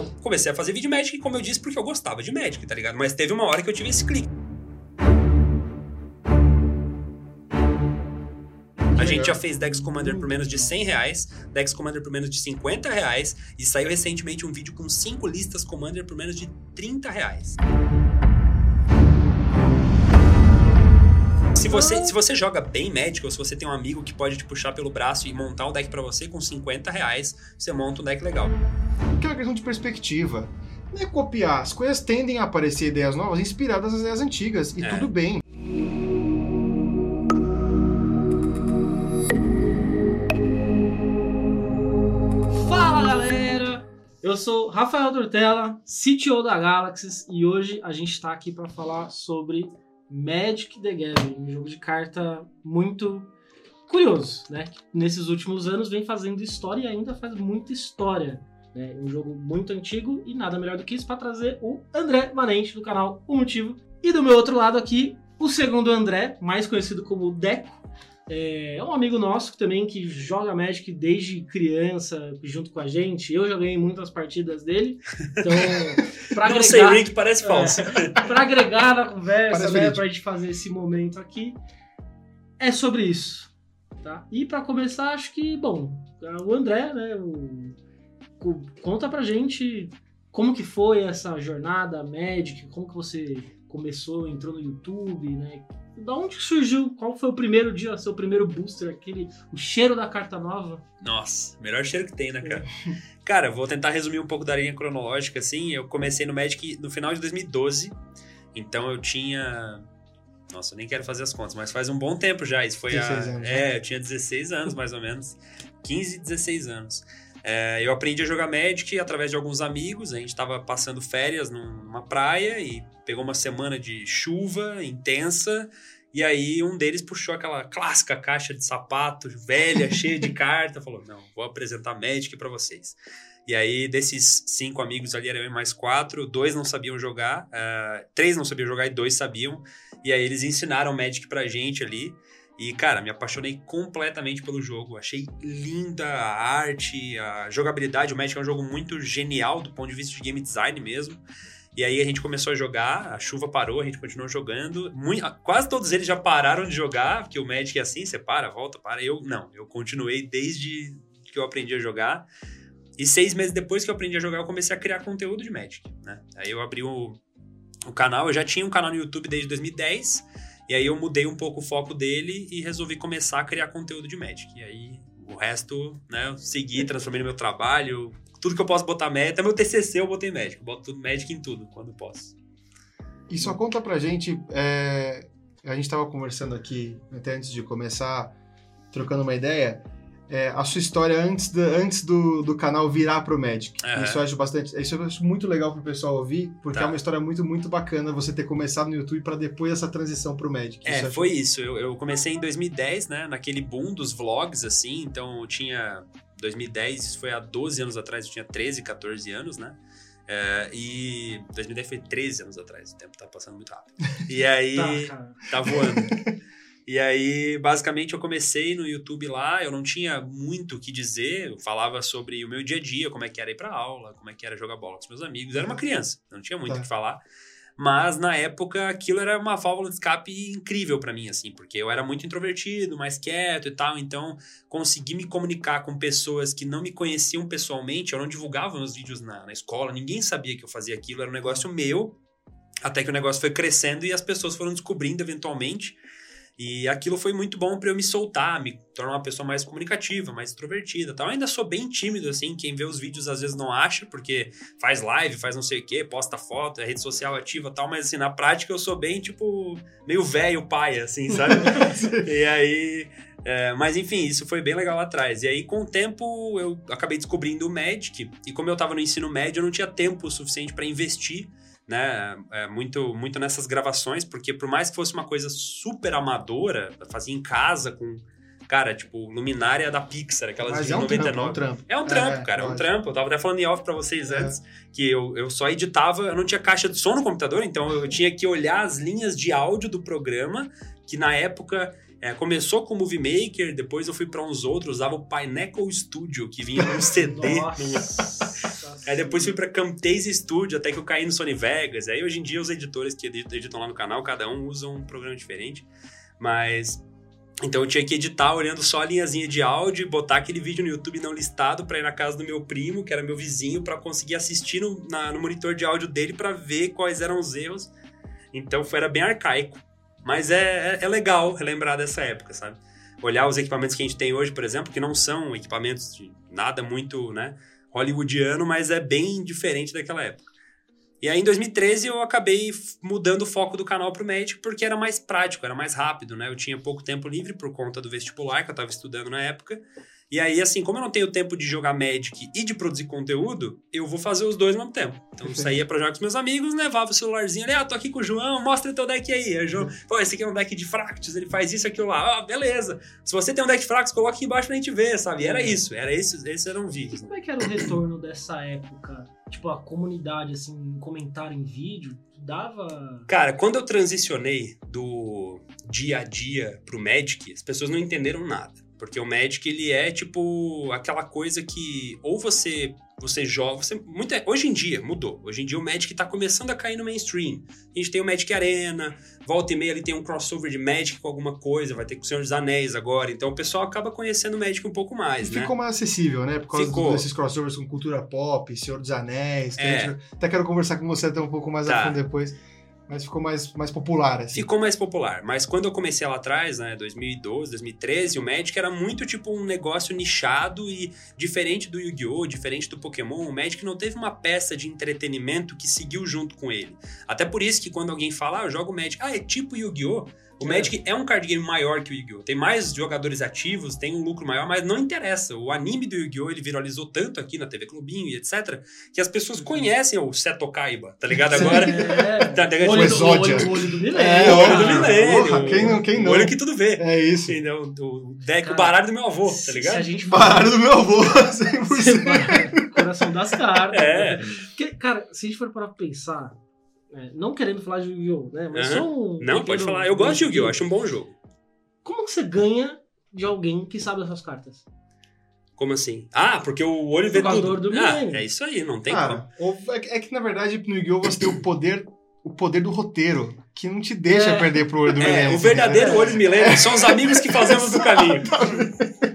eu comecei a fazer vídeo Magic, como eu disse, porque eu gostava de Magic, tá ligado? Mas teve uma hora que eu tive esse clique. A gente já fez Dex Commander por menos de 100 reais, Dex Commander por menos de 50 reais, e saiu recentemente um vídeo com 5 listas Commander por menos de 30 reais. Se você, se você joga bem Magic, ou se você tem um amigo que pode te puxar pelo braço e montar um deck para você com 50 reais, você monta um deck legal. Questão de perspectiva. Não é copiar. As coisas tendem a aparecer ideias novas inspiradas nas ideias antigas. E É. tudo bem. Fala galera! Eu sou Rafael Dortella, CTO da Galaxy, e hoje a gente está aqui para falar sobre Magic the Gathering, um jogo de carta muito curioso, né? Que Nesses últimos anos vem fazendo história e ainda faz muita história. Né? Um jogo muito antigo e nada melhor do que isso para trazer o André Valente do canal O Motivo. E do meu outro lado aqui, o segundo André, mais conhecido como Deco. É um amigo nosso também que joga Magic desde criança junto com a gente. Eu joguei muitas partidas dele. Então, pra Não sei, agregar, Rick, parece falso. pra agregar na conversa, Parece né, pra gente fazer esse momento aqui, é sobre isso. Tá? E pra começar, acho que, bom, o André, né, o- conta pra gente como que foi essa jornada Magic, como que você começou, entrou no YouTube, né? Da onde que surgiu? Qual foi o primeiro dia, seu primeiro booster, aquele, o cheiro da carta nova? Nossa, melhor cheiro que tem, né, cara? Cara, eu vou tentar resumir um pouco da linha cronológica, assim. Eu comecei no Magic no final de 2012. Então eu tinha. Nossa, eu nem quero fazer as contas, mas faz um bom tempo já. Isso foi 16 a... anos, É, eu tinha 16 anos, mais ou menos. 15, 16 anos. É, eu aprendi a jogar Magic através de alguns amigos. A gente tava passando férias numa praia e pegou uma semana de chuva intensa. E aí um deles puxou aquela clássica caixa de sapato velha, cheia de carta, falou: "Não, vou apresentar Magic pra vocês". E aí desses cinco amigos ali, era eu e mais quatro, dois não sabiam jogar, ah, três não sabiam jogar e dois sabiam. E aí eles ensinaram Magic pra gente ali. E, cara, me apaixonei completamente pelo jogo. Achei linda a arte, a jogabilidade. O Magic é um jogo muito genial do ponto de vista de game design mesmo. E aí a gente começou a jogar, a chuva parou, a gente continuou jogando. Mui- quase todos eles já pararam de jogar, porque o Magic é assim, você para, volta, para. Eu não, eu continuei desde que eu aprendi a jogar. E seis meses depois que eu aprendi a jogar, eu comecei a criar conteúdo de Magic, né? Aí eu abri o, o canal, eu já tinha um canal no YouTube desde 2010, e aí eu mudei um pouco o foco dele e resolvi começar a criar conteúdo de Magic. E aí o resto, né, eu segui, transformei no meu trabalho, tudo que eu posso botar Magic, até meu TCC eu botei Magic, eu boto Magic em tudo, quando posso. E só conta pra gente. é, A gente tava conversando aqui, até antes de começar, trocando uma ideia. É, a sua história antes, da- antes do, do canal virar pro Magic. Aham. Isso eu acho bastante. Isso eu acho muito legal pro pessoal ouvir, porque Tá. é uma história muito, muito bacana você ter começado no YouTube pra depois essa transição pro Magic. Isso É, acho- foi isso. Eu, eu comecei em 2010, né? Naquele boom dos vlogs, assim. Então eu tinha. 2010, isso foi há 12 anos atrás, eu tinha 13, 14 anos, né? É, e 2010 foi 13 anos atrás, o tempo tá passando muito rápido. E aí. Tá. Tá voando. E aí, basicamente, eu comecei no YouTube lá, eu não tinha muito o que dizer, eu falava sobre o meu dia a dia, como é que era ir pra aula, como é que era jogar bola com os meus amigos. Eu era uma criança, eu não tinha muito o Tá. que falar. Mas na época aquilo era uma válvula de escape incrível pra mim, assim, porque eu era muito introvertido, mais quieto e tal, então consegui me comunicar com pessoas que não me conheciam pessoalmente, eu não divulgava meus vídeos na, na escola, ninguém sabia que eu fazia aquilo, era um negócio meu, até que o negócio foi crescendo e as pessoas foram descobrindo eventualmente. E aquilo foi muito bom para eu me soltar, me tornar uma pessoa mais comunicativa, mais extrovertida, tal. Eu ainda sou bem tímido assim, quem vê os vídeos às vezes não acha, porque faz live, faz não sei o quê, posta foto, é rede social ativa, tal, mas assim, na prática eu sou bem tipo meio velho pai assim, sabe? e aí é, mas enfim, isso foi bem legal lá atrás. E aí, com o tempo, eu acabei descobrindo o Magic. E como eu tava no ensino médio, eu não tinha tempo suficiente para investir, né? é, muito, muito nessas gravações, porque por mais que fosse uma coisa super amadora, fazia em casa com. Cara, tipo, luminária da Pixar, aquelas Mas de é um 99. trampo, é um trampo. É um trampo, É, cara, é um lógico. trampo. Eu tava até falando em off pra vocês É. antes, que eu, eu só editava, eu não tinha caixa de som no computador, então eu tinha que olhar as linhas de áudio do programa, que na época é, começou com o Movie Maker, depois eu fui pra uns outros, usava o Pineapple Studio, que vinha num CD. Nossa Aí depois fui pra Camtasia Studio, até que eu caí no Sony Vegas. Aí hoje em dia os editores que editam, lá no canal, cada um usa um programa diferente. Mas então eu tinha que editar olhando só a linhazinha de áudio, botar aquele vídeo no YouTube não listado para ir na casa do meu primo, que era meu vizinho, para conseguir assistir no, na, no monitor de áudio dele para ver quais eram os erros. Então foi, era bem arcaico. Mas é, é, é legal relembrar dessa época, sabe? Olhar os equipamentos que a gente tem hoje, por exemplo, que não são equipamentos de nada muito, né, hollywoodiano, mas é bem diferente daquela época. E aí, em 2013, eu acabei mudando o foco do canal para o Magic porque era mais prático, era mais rápido, né? Eu tinha pouco tempo livre por conta do vestibular que eu estava estudando na época. E aí, assim, como eu não tenho tempo de jogar Magic e de produzir conteúdo, eu vou fazer os dois ao mesmo tempo. Então, eu saía pra jogar com os meus amigos, levava o celularzinho ali, ah, tô aqui com o João, mostra teu deck aí. aí João, pô, esse aqui é um deck de Fractus, ele faz isso, aquilo lá. Ah, beleza. Se você tem um deck de Fractus, coloca aqui embaixo pra gente ver, sabe? E era isso, era isso, esses eram vídeos. Né? Como é que era o retorno dessa época? Tipo, a comunidade, assim, comentar em vídeo, dava... Cara, quando eu transicionei do dia a dia pro Magic, as pessoas não entenderam nada. Porque o Magic, ele é tipo aquela coisa que ou você você joga, você muita, hoje em dia mudou. Hoje em dia o Magic tá começando a cair no mainstream. A gente tem o Magic Arena, volta e meia ali tem um crossover de Magic com alguma coisa, vai ter com o Senhor dos Anéis agora. Então o pessoal acaba conhecendo o Magic um pouco mais, e né? Ficou mais acessível, né? Por causa Ficou. desses crossovers com cultura pop, Senhor dos Anéis. É. Até quero conversar com você até um pouco mais tá. a fundo depois. Mas ficou mais, mais popular, assim. Ficou mais popular. Mas quando eu comecei lá atrás, né, 2012, 2013, o Magic era muito tipo um negócio nichado e diferente do Yu-Gi-Oh!, diferente do Pokémon, o Magic não teve uma peça de entretenimento que seguiu junto com ele. Até por isso que quando alguém fala, ah, eu jogo Magic, ah, é tipo Yu-Gi-Oh!, o Magic é um card game maior que o Yu-Gi-Oh! Tem mais jogadores ativos, tem um lucro maior, mas não interessa. O anime do Yu-Gi-Oh! ele viralizou tanto aqui na TV Clubinho e etc. que as pessoas conhecem o Seto Kaiba, tá ligado? Agora. É. Tá ligado? Olho, do, olho, olho do milênio. É, olho do milênio. Porra, quem não, quem não? Olho que tudo vê. É isso. Entendeu? O, deck, Cara, o baralho do meu avô, tá ligado? Se a gente baralho do meu avô, 100%. Coração das cartas. É. Porque, cara, se a gente for para pensar é, não querendo falar de Yu-Gi-Oh! Né? Mas uhum. só um. Não, pode falar. Eu gosto de Yu-Gi-Oh! Acho um bom jogo. Como que você ganha de alguém que sabe essas cartas? Como assim? Ah, porque o olho vê tudo. Do ah, é isso aí, não tem ah, como. É, é que, na verdade, no Yu-Gi-Oh! você tem o poder o poder do roteiro, que não te deixa é, perder pro olho do é, O verdadeiro olho do milênio são os amigos que fazemos do caminho.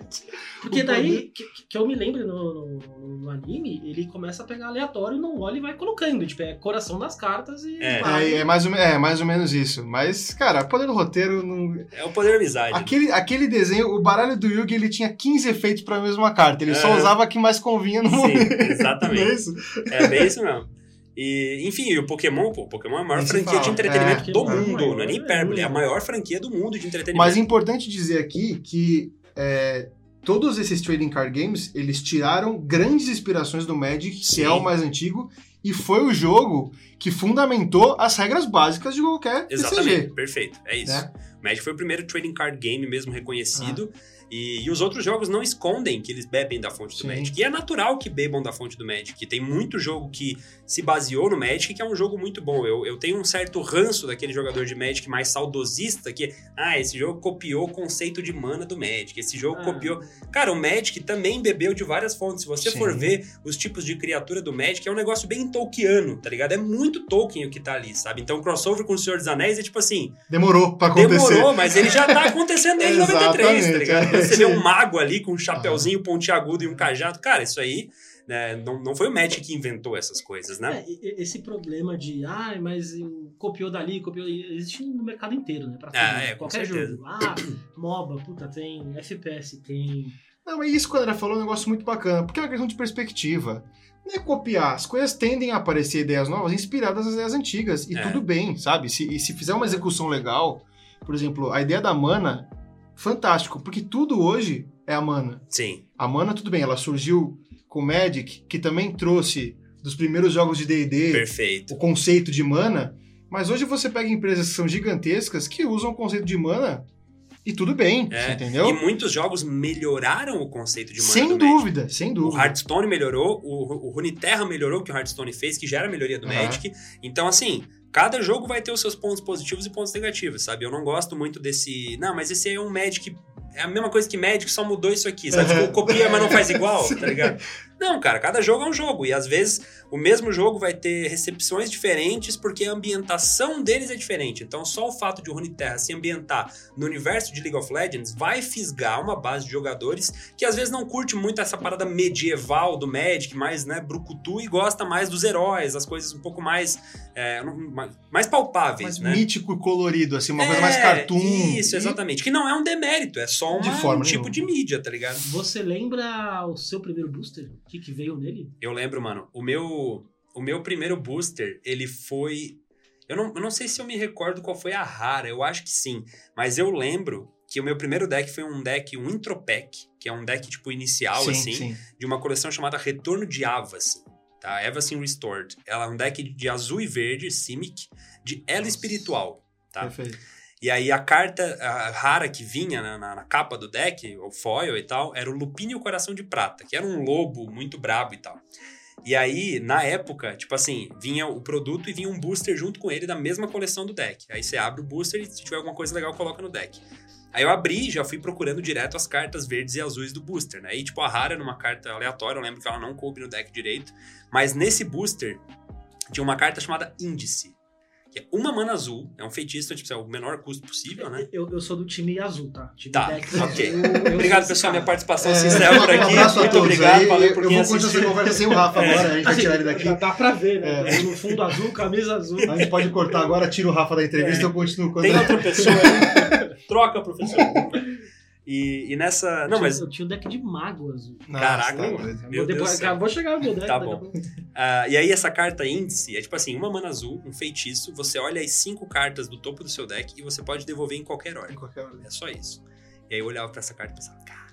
Porque daí, que, que, eu me lembro no, no, no, anime, ele começa a pegar aleatório, não olha e vai colocando. Tipo, é coração das cartas e. É, vai. é, é mais, ou, é mais ou menos isso. Mas, cara, o poder do roteiro não. É o poder da amizade. Aquele, aquele desenho, o baralho do Yugi, ele tinha 15 efeitos pra mesma carta. Ele é. só usava a que mais convinha no Sim, momento. Exatamente. é isso? É bem isso mesmo. E, enfim, o Pokémon, pô, o Pokémon é a maior franquia fala, de entretenimento é, do mundo, não é nem hipérbole, é a maior franquia do mundo de entretenimento. Mas é importante dizer aqui que é, todos esses trading card games, eles tiraram grandes inspirações do Magic, Sim. que é o mais antigo, e foi o jogo que fundamentou as regras básicas de qualquer Exatamente, TCG. perfeito, é isso. Né? Magic foi o primeiro trading card game mesmo reconhecido. Ah. E, e, os outros jogos não escondem que eles bebem da fonte do Sim. Magic. E é natural que bebam da fonte do Magic. Tem muito jogo que se baseou no Magic, que é um jogo muito bom. Eu, eu tenho um certo ranço daquele jogador de Magic mais saudosista, que, ah, esse jogo copiou o conceito de mana do Magic. Esse jogo ah. copiou. Cara, o Magic também bebeu de várias fontes. Se você Sim. for ver os tipos de criatura do Magic, é um negócio bem Tolkiano, tá ligado? É muito Tolkien o que tá ali, sabe? Então, crossover com o Senhor dos Anéis é tipo assim. Demorou pra acontecer. Demorou, mas ele já tá acontecendo desde 93, tá ligado? É. Você vê um mago ali com um chapeuzinho pontiagudo e um cajado. Cara, isso aí né, não, não foi o Magic que inventou essas coisas, né? É, esse problema de, ah, mas copiou dali, copiou. Existe no mercado inteiro, né? Pra tudo, ah, é, qualquer jogo. Ah, MOBA, puta, tem. FPS, tem. Não, mas isso quando ela falou é um negócio muito bacana, porque é uma questão de perspectiva. Não é copiar. As coisas tendem a aparecer ideias novas inspiradas nas ideias antigas. E é. tudo bem, sabe? Se, e se fizer uma execução legal, por exemplo, a ideia da mana, fantástico, porque tudo hoje é a mana. Sim. A mana, tudo bem, ela surgiu com o Magic, que também trouxe dos primeiros jogos de D&D o conceito de mana, mas hoje você pega empresas que são gigantescas que usam o conceito de mana e tudo bem, é, entendeu? E muitos jogos melhoraram o conceito de mana Sem dúvida, Magic. sem dúvida. O Hearthstone melhorou, o, o Runeterra melhorou o que o Hearthstone fez, que já era melhoria do uhum. Magic. Então, assim, cada jogo vai ter os seus pontos positivos e pontos negativos, sabe? Eu não gosto muito desse... Não, mas esse é um Magic é a mesma coisa que médico, só mudou isso aqui, sabe? Tipo, copia, mas não faz igual, tá ligado? Não, cara, cada jogo é um jogo. E às vezes o mesmo jogo vai ter recepções diferentes porque a ambientação deles é diferente. Então, só o fato de o Runeterra se ambientar no universo de League of Legends vai fisgar uma base de jogadores que às vezes não curte muito essa parada medieval do Magic, mais, né, brucutu e gosta mais dos heróis, as coisas um pouco mais, é, mais palpáveis, mais né? mítico e colorido, assim, uma É, coisa mais cartoon. Isso, E- exatamente. Que não é um demérito, é só De uma- forma um tipo nenhuma. de mídia, tá ligado? Você lembra o seu primeiro booster? Que, que veio nele? Eu lembro, mano, o meu, o meu primeiro booster, ele foi. Eu não, eu não sei se eu me recordo qual foi a rara, eu acho que sim. Mas eu lembro que o meu primeiro deck foi um deck, um Intro Pack, que é um deck tipo inicial, sim, assim, sim. de uma coleção chamada Retorno de Avacyn. Tá? Avacyn Restored. Ela é um deck de azul e verde, Simic, de Ela. Espiritual. Tá? Perfeito. E aí a carta a rara que vinha na, na- na capa do deck, o foil e tal, era o Lupino e o Coração de Prata, que era um lobo muito brabo e tal. E aí, na época, tipo assim, vinha o produto e vinha um booster junto com ele da mesma coleção do deck. Aí você abre o booster e se tiver alguma coisa legal, coloca no deck. Aí eu abri e já fui procurando direto as cartas verdes e azuis do booster, né? E tipo, a rara numa carta aleatória, eu lembro que ela não coube no deck direito. Mas nesse booster tinha uma carta chamada Índice. Que é uma mana azul, é um feitiço, tipo, é o menor custo possível, né? Eu, eu sou do time azul, tá? Time Tá, deck ok. eu Obrigado, pessoal. Minha participação É, se encerra por um aqui. abraço a Muito todos obrigado, aí. valeu Eu por vou quem continuar conversa sem o Rafa agora, a gente vai Assim, tirar ele daqui. Dá, dá pra ver, né? É. No fundo azul, camisa azul. A gente pode cortar agora, tira o Rafa da entrevista e eu continuo quando... Tem outra pessoa aí? Troca, professor. E, e nessa. Não, mas. Eu tinha um deck de mago azul. Nossa, Caraca, tá mano. Meu Vou Deus depois-. Vou chegar no meu deck. Tá bom. ah, e aí, essa carta índice é tipo assim: uma mana azul, um feitiço. Você olha as cinco cartas do topo do seu deck e você pode devolver em qualquer Em ordem. qualquer hora. É só isso. E aí eu olhava pra essa carta e pensava, caralho,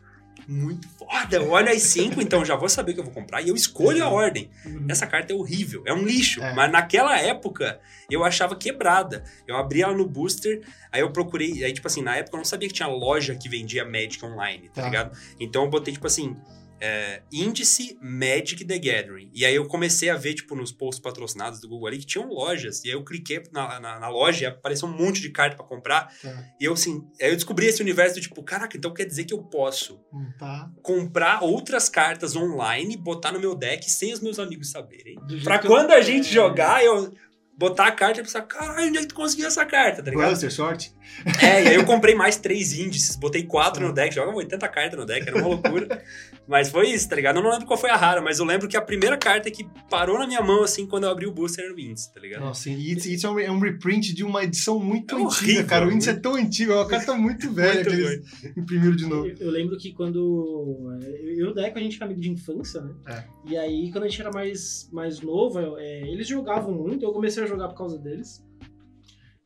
muito foda. Eu olho as cinco, então já vou saber o que eu vou comprar. E eu escolho a ordem. Uhum. Essa carta é horrível, é um lixo. É. Mas naquela época eu achava quebrada. Eu abri ela no booster, aí eu procurei. Aí, tipo assim, na época eu não sabia que tinha loja que vendia Magic online, tá, Tá. ligado? Então eu botei, tipo assim. É, índice Magic the Gathering. E aí eu comecei a ver, tipo, nos posts patrocinados do Google ali que tinham lojas. E aí eu cliquei na, na, na loja e apareceu um monte de carta pra comprar. Tá. E eu, assim, aí eu descobri esse universo do tipo, caraca, então quer dizer que eu posso Hum, Tá. comprar outras cartas online e botar no meu deck sem os meus amigos saberem. Pra quando eu- a gente é. jogar, eu botar a carta e pensar, caralho, onde é que tu conseguiu essa carta, tá ligado? Buster, sorte. É, e aí eu comprei mais três índices, botei quatro no deck, joga 80 cartas no deck, era uma loucura. mas foi isso, tá ligado? Eu não lembro qual foi a rara, mas eu lembro que a primeira carta que parou na minha mão, assim, quando eu abri o booster era o índice, tá ligado? Nossa, e isso, isso é, um, é um reprint de uma edição muito É antiga, horrível, cara. O índice é tão antigo, é uma carta muito velha Muito que eles imprimiram de novo. Eu, eu lembro que quando. Eu e o Deco, a gente era amigo de infância, né? É. E aí, quando a gente era mais, mais novo, eu- é, eles jogavam muito, eu comecei a jogar por causa deles.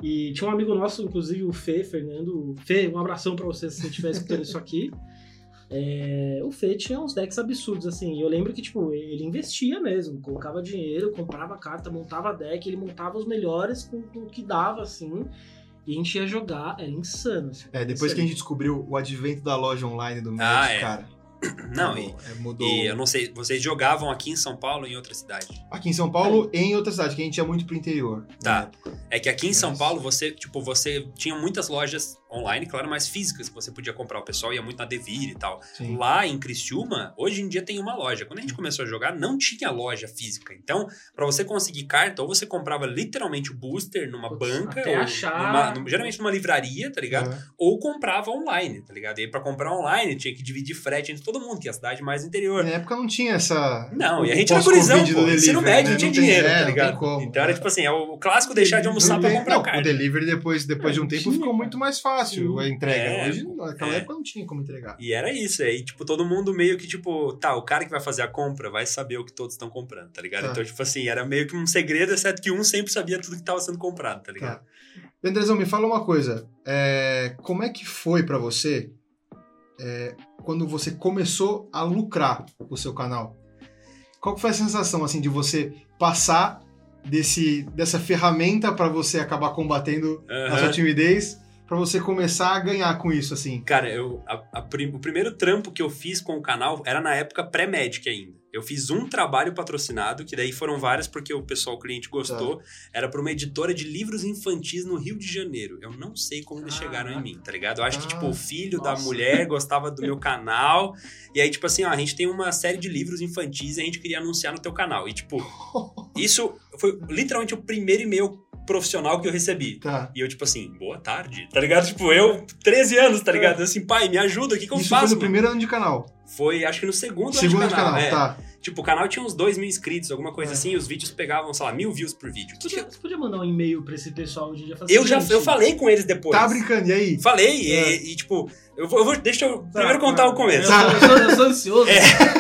E tinha um amigo nosso, inclusive o Fê, Fernando. Fê, um abração pra você se você estiver escutando isso aqui. É, o Fê tinha uns decks absurdos, assim. E eu lembro que, tipo, ele investia mesmo, colocava dinheiro, comprava carta, montava deck, ele montava os melhores com, com o que dava, assim. E a gente ia jogar, era insano. Assim, É, depois que a gente descobriu o advento da loja online do Magic, Ah, é. cara. Não, e, mudou, é, mudou. e eu não sei, vocês jogavam aqui em São Paulo ou em outra cidade? Aqui em São Paulo e em outra cidade, que a gente ia muito pro interior. Tá. época. É que aqui em São Paulo, você, tipo, você tinha muitas lojas online, claro, mas físicas que você podia comprar. O pessoal ia muito na Devir e tal. Sim. Lá em Criciúma, hoje em dia tem uma loja. Quando a gente começou a jogar, não tinha loja física. Então, pra você conseguir carta, ou você comprava literalmente o booster numa Putz, banca, ou achar. numa- num- geralmente numa livraria, tá ligado? É. Ou comprava online, tá ligado? E aí, pra comprar online, tinha que dividir frete entre todo mundo, que é a cidade mais interior. Na época não tinha essa. Não, e a gente era gurizão, pô. Ensino médio né? não tinha dinheiro, é, tá ligado? como. Então era tipo assim, é o clássico deixar de almoçar tem- comprar não, carta. O delivery depois, depois de um tempo tinha, ficou muito mais fácil Sim. a entrega. É, Hoje, naquela é. época não tinha como entregar. E era isso, aí, tipo, todo mundo meio que, tipo, tá, o cara que vai fazer a compra vai saber o que todos estão comprando, tá ligado? Tá. Então, tipo assim, era meio que um segredo, exceto que um sempre sabia tudo que tava sendo comprado, tá ligado? Tá. Andrezão, me fala uma coisa. é, como é que foi pra você é, quando você começou a lucrar o seu canal? Qual foi a sensação assim de você passar desse, dessa ferramenta pra você acabar combatendo a Aham. sua timidez pra você começar a ganhar com isso, assim? Cara, eu, a- a o primeiro trampo que eu fiz com o canal era na época pré-Magic ainda. Eu fiz um trabalho patrocinado, que daí foram vários porque o pessoal, o cliente gostou. Era pra uma editora de livros infantis no Rio de Janeiro. Eu não sei como eles chegaram em mim, tá ligado? Eu acho que, Ah, tipo, o filho da nossa. mulher gostava do meu canal. E aí, tipo assim, ó, a gente tem uma série de livros infantis e a gente queria anunciar no teu canal. E, tipo, isso foi literalmente o primeiro e-mail profissional que eu recebi. Tá. E eu, tipo assim, boa tarde, tá ligado? Tipo, eu, 13 anos, tá ligado? Eu assim, pai, me ajuda, o que, que eu Isso faço? foi no primeiro ano de canal. Foi, acho que no segundo, ano Segundo de de canal. canal, é. tá. Tipo, o canal tinha uns 2 mil inscritos, alguma coisa É. assim, e os vídeos pegavam, sei lá, mil views por vídeo. Você podia, você podia mandar um e-mail pra esse pessoal hoje em dia? Falar Eu assim, já "Gente, eu falei com eles depois. Tá brincando, e aí? Falei, É. e, e, tipo, eu vou, eu vou- deixa eu Tá, primeiro contar tá. o começo. Eu, sou, eu, sou, eu sou ansioso. É.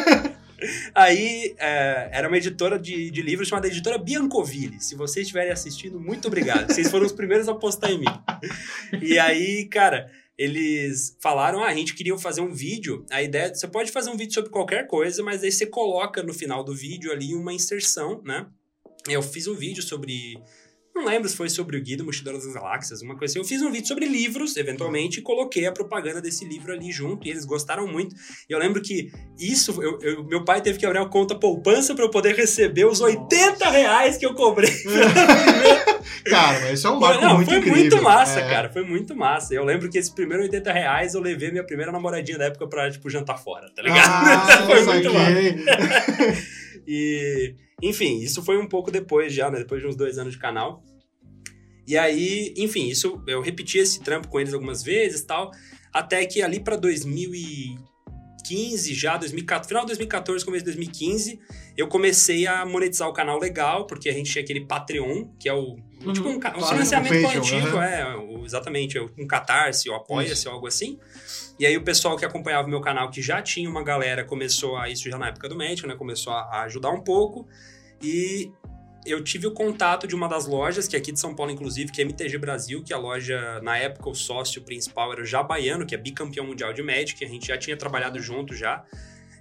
Aí, é, era uma editora de, de livros chamada Editora Biancoville. Se vocês estiverem assistindo, muito obrigado. Vocês foram os primeiros a postar em mim. E aí, cara, eles falaram: ah, a gente queria fazer um vídeo. A ideia, você pode fazer um vídeo sobre qualquer coisa, mas aí você coloca no final do vídeo ali uma inserção, né? Eu fiz um vídeo sobre. Não lembro se foi sobre o Guia do Mochileiro das Galáxias, uma coisa assim. Eu fiz um vídeo sobre livros, eventualmente, e coloquei a propaganda desse livro ali junto, e eles gostaram muito. E eu lembro que isso, eu- eu- meu pai teve que abrir uma conta poupança para eu poder receber os 80 reais que eu cobrei. Cara, mas isso é um marco não, muito foi incrível. muito massa, É. cara. Foi muito massa. Eu lembro que esse primeiro 80 reais eu levei minha primeira namoradinha da época pra, tipo, jantar fora, tá ligado? Ah, foi muito massa. E, enfim, isso foi um pouco depois já, né? Depois de uns dois anos de canal. E aí, enfim, isso eu repeti esse trampo com eles algumas vezes tal. Até que ali pra 2015, já, 2014, final de 2014, começo de 2015, eu comecei a monetizar o canal legal, porque a gente tinha aquele Patreon, que é o. Uhum, tipo um, um financiamento coletivo, aham. é, o- exatamente, um catarse, ou apoia-se, ou algo assim. E aí o pessoal que acompanhava o meu canal, que já tinha uma galera, começou a. Isso já na época do médico, né? Começou a, ajudar um pouco. E eu tive o contato de uma das lojas, que é aqui de São Paulo, inclusive, que é MTG Brasil, que a loja, na época, o sócio principal era o Jabaiano, que é bicampeão mundial de Magic, a gente já tinha trabalhado junto já.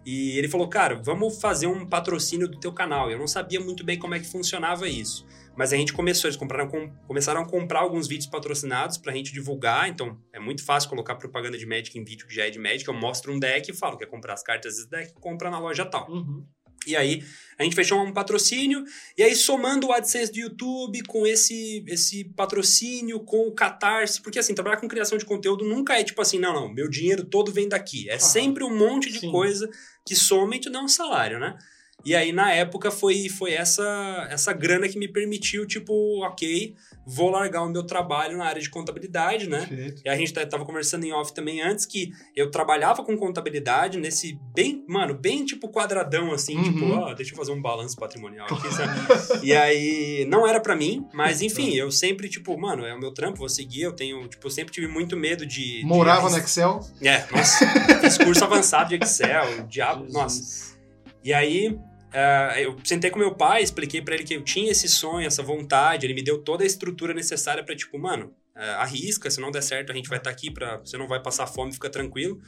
E ele falou, cara, vamos fazer um patrocínio do teu canal. Eu não sabia muito bem como é que funcionava isso. Mas a gente começou, eles compraram, com- começaram a comprar alguns vídeos patrocinados pra gente divulgar. Então é muito fácil colocar propaganda de Magic em vídeo que já é de Magic. Eu mostro um deck e falo, quer comprar as cartas desse deck? Compra na loja tal. Uhum. E aí, a gente fechou um patrocínio, e aí somando o AdSense do YouTube com esse, esse patrocínio, com o Catarse, porque assim, trabalhar com criação de conteúdo nunca é tipo assim, não, não, meu dinheiro todo vem daqui. É Ah, sempre um monte de sim. coisa que soma e te dá um salário, né? E aí, na época, foi, foi essa, essa grana que me permitiu, tipo, ok, vou largar o meu trabalho na área de contabilidade, né? Perfeito. E a gente tá- tava conversando em off também antes que eu trabalhava com contabilidade nesse bem, mano, bem tipo quadradão assim, Uhum. tipo, ó, deixa eu fazer um balanço patrimonial aqui, sabe? e aí não era pra mim, mas enfim, eu sempre tipo, mano, é o meu trampo, vou seguir, eu tenho, tipo, eu sempre tive muito medo de de Morava no arris- Excel. É, nossa, fiz curso avançado de Excel, diabo, nossa. E aí, ah, eu sentei com meu pai, expliquei pra ele que eu tinha esse sonho, essa vontade, ele me deu toda a estrutura necessária pra tipo, mano, ah, arrisca, se não der certo a gente vai estar aqui para você não vai passar fome, fica tranquilo.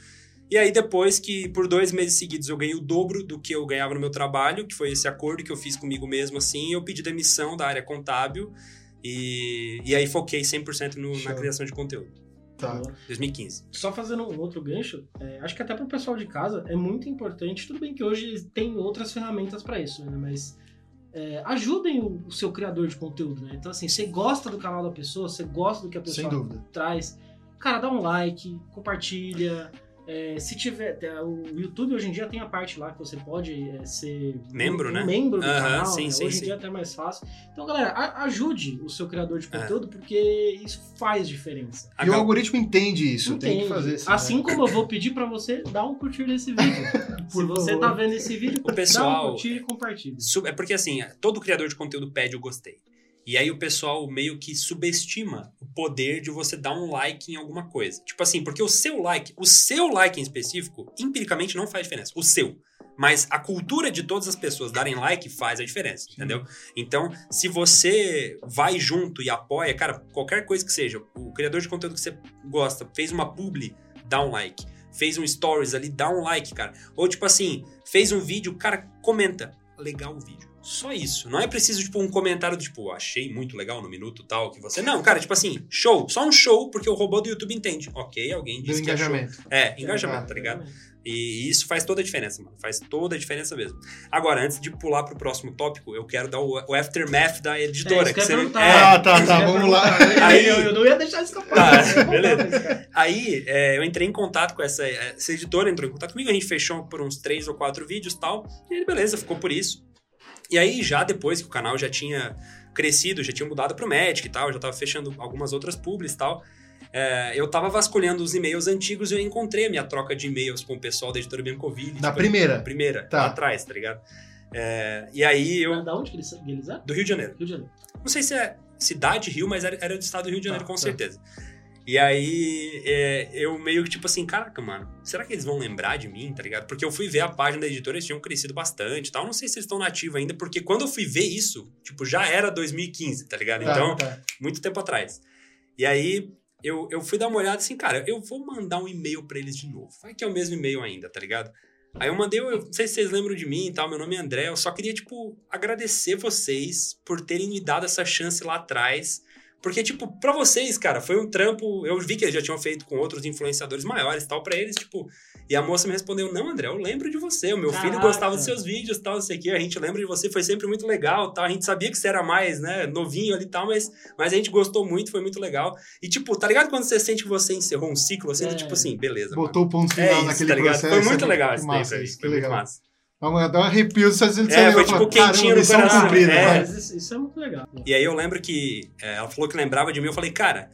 E aí depois que por dois meses seguidos eu ganhei o dobro do que eu ganhava no meu trabalho, que foi esse acordo que eu fiz comigo mesmo assim, eu pedi demissão da área contábil e, e aí foquei 100% no, na criação de conteúdo. Tá. 2015. Só fazendo um outro gancho, é, acho que até pro pessoal de casa é muito importante. Tudo bem que hoje tem outras ferramentas para isso, né? Mas é, ajudem o, o seu criador de conteúdo, né? Então, assim, você gosta do canal da pessoa, você gosta do que a pessoa traz, cara, dá um like, compartilha. É, se tiver. é, O YouTube hoje em dia tem a parte lá que você pode é, ser Membro, um né? membro do Aham, canal. sim, né? sim, hoje sim. em dia é até mais fácil. Então, galera, a- ajude o seu criador de É. conteúdo, porque isso faz diferença. E o algoritmo entende isso, tem que Entende? fazer isso. Assim como eu vou pedir pra você dar um curtir nesse vídeo. Se Por você favor. tá vendo esse vídeo, O pessoal- dá um curtir e compartilha. É porque assim, todo criador de conteúdo pede o gostei. E aí o pessoal meio que subestima o poder de você dar um like em alguma coisa. Tipo assim, porque o seu like, o seu like em específico, empiricamente não faz diferença. O seu. Mas a cultura de todas as pessoas darem like faz a diferença, entendeu? Então, se você vai junto e apoia, cara, qualquer coisa que seja, o criador de conteúdo que você gosta fez uma publi, dá um like. Fez um stories ali, dá um like, cara. Ou tipo assim, fez um vídeo, cara, comenta. Legal o vídeo. Só isso. Não é preciso, tipo, um comentário do tipo, achei muito legal no minuto tal que você. Não, cara, tipo assim, show. Só um show, porque o robô do YouTube entende. Ok, alguém Do disse que é show. engajamento. É, engajamento, tá ligado? E isso faz toda a diferença, mano. Faz toda a diferença mesmo. Agora, antes de pular pro próximo tópico, eu quero dar o, o aftermath da editora. É, que que você- perguntar. é, Ah, tá, tá, que vamos lá. Aí- eu, eu não ia deixar escapar. Tá, beleza. Aí, é, eu entrei em contato com essa, essa editora, entrou em contato comigo, a gente fechou por uns três ou quatro vídeos e tal. E aí, beleza, ficou por isso. E aí, já depois que o canal já tinha crescido, já tinha mudado pro Magic e tal, já tava fechando algumas outras publis e tal. é, eu tava vasculhando os e-mails antigos e eu encontrei a minha troca de e-mails com o pessoal da editora Biancoville. Da tipo, primeira. Primeira, Tá. lá atrás, tá ligado? É, e aí eu. Da onde que eles, eles eram? Do Rio de Janeiro. Rio de Janeiro. Não sei se é cidade, Rio, mas era, era do estado do Rio de Janeiro, Tá, com tá. E aí, é, eu meio que tipo assim, caraca, mano, será que eles vão lembrar de mim, tá ligado? Porque eu fui ver a página da editora, eles tinham crescido bastante e tal. Não sei se eles estão nativos ainda, porque quando eu fui ver isso, tipo, já era 2015, tá ligado? Tá, Então, tá. muito tempo atrás. E aí, eu, eu fui dar uma olhada assim, cara, eu vou mandar um e-mail pra eles de novo. Vai que é o mesmo e-mail ainda, tá ligado? Aí eu mandei, eu não sei se vocês lembram de mim e tal, meu nome é André, eu só queria, tipo, agradecer vocês por terem me dado essa chance lá atrás. Porque, tipo, pra vocês, cara, foi um trampo. Eu vi que eles já tinham feito com outros influenciadores maiores e tal, pra eles, tipo. E a moça me respondeu: Não, André, eu lembro de você. O meu filho Caraca. gostava dos seus vídeos tal, não sei o quê. A gente lembra de você, foi sempre muito legal tal. A gente sabia que você era mais, né, novinho ali e tal, mas, mas a gente gostou muito, foi muito legal. E, tipo, tá ligado quando você sente que você encerrou um ciclo assim? É. Tipo assim, beleza. mano. Botou o ponto É final isso, naquele tá ligado? processo. Foi muito que- legal que isso daí pra mim. que Foi muito legal. massa. Dá um- Dá um arrepio só de É, foi tipo quentinho no coração. cumprida, É. Mas isso, isso é muito legal. E aí eu lembro que é, ela falou que lembrava de mim, eu falei, cara,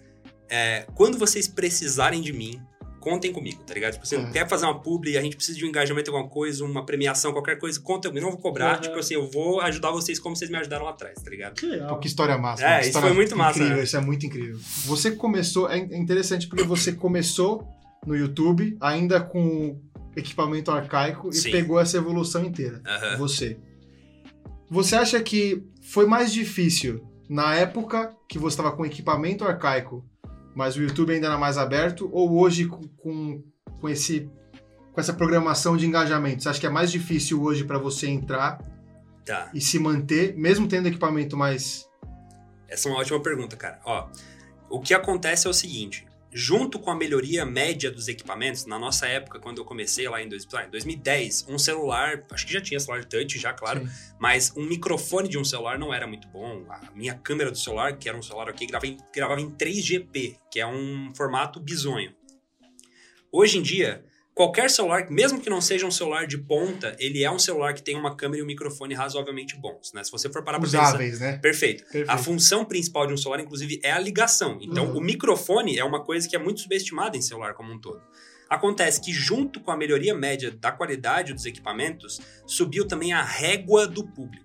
é, quando vocês precisarem de mim, contem comigo, tá ligado? Tipo, você É. quer fazer uma publi, a gente precisa de um engajamento em alguma coisa, uma premiação, qualquer coisa, conta comigo, não vou cobrar, Uhum. tipo assim, eu vou ajudar vocês como vocês me ajudaram lá atrás, tá ligado? Que legal. Pô, que história massa. É, mano, que isso foi muito massa, Incrível, né? isso é muito incrível. Você começou, é interessante porque você começou no YouTube ainda com equipamento arcaico e Sim. pegou essa evolução inteira. Você. Você acha que foi mais difícil na época que você estava com equipamento arcaico, mas o YouTube ainda era mais aberto, ou hoje com, com, com esse com essa programação de engajamento? Você acha que é mais difícil hoje para você entrar Tá. e se manter, mesmo tendo equipamento mais Essa é uma ótima pergunta, cara. Ó, o que acontece é o seguinte: junto com a melhoria média dos equipamentos, na nossa época, quando eu comecei lá em, dois- lá em 2010, um celular, acho que já tinha celular touch, já, claro, Sim. mas um microfone de um celular não era muito bom. A minha câmera do celular, que era um celular aqui, gravava em, gravava em 3GP, que é um formato bizonho. Hoje em dia, qualquer celular, mesmo que não seja um celular de ponta, ele é um celular que tem uma câmera e um microfone razoavelmente bons, né? Se você for parar pra pensar... usáveis, né? Perfeito. Perfeito. A função principal de um celular, inclusive, é a ligação. Então, Uhum. o microfone é uma coisa que é muito subestimada em celular como um todo. Acontece que, junto com a melhoria média da qualidade dos equipamentos, subiu também a régua do público.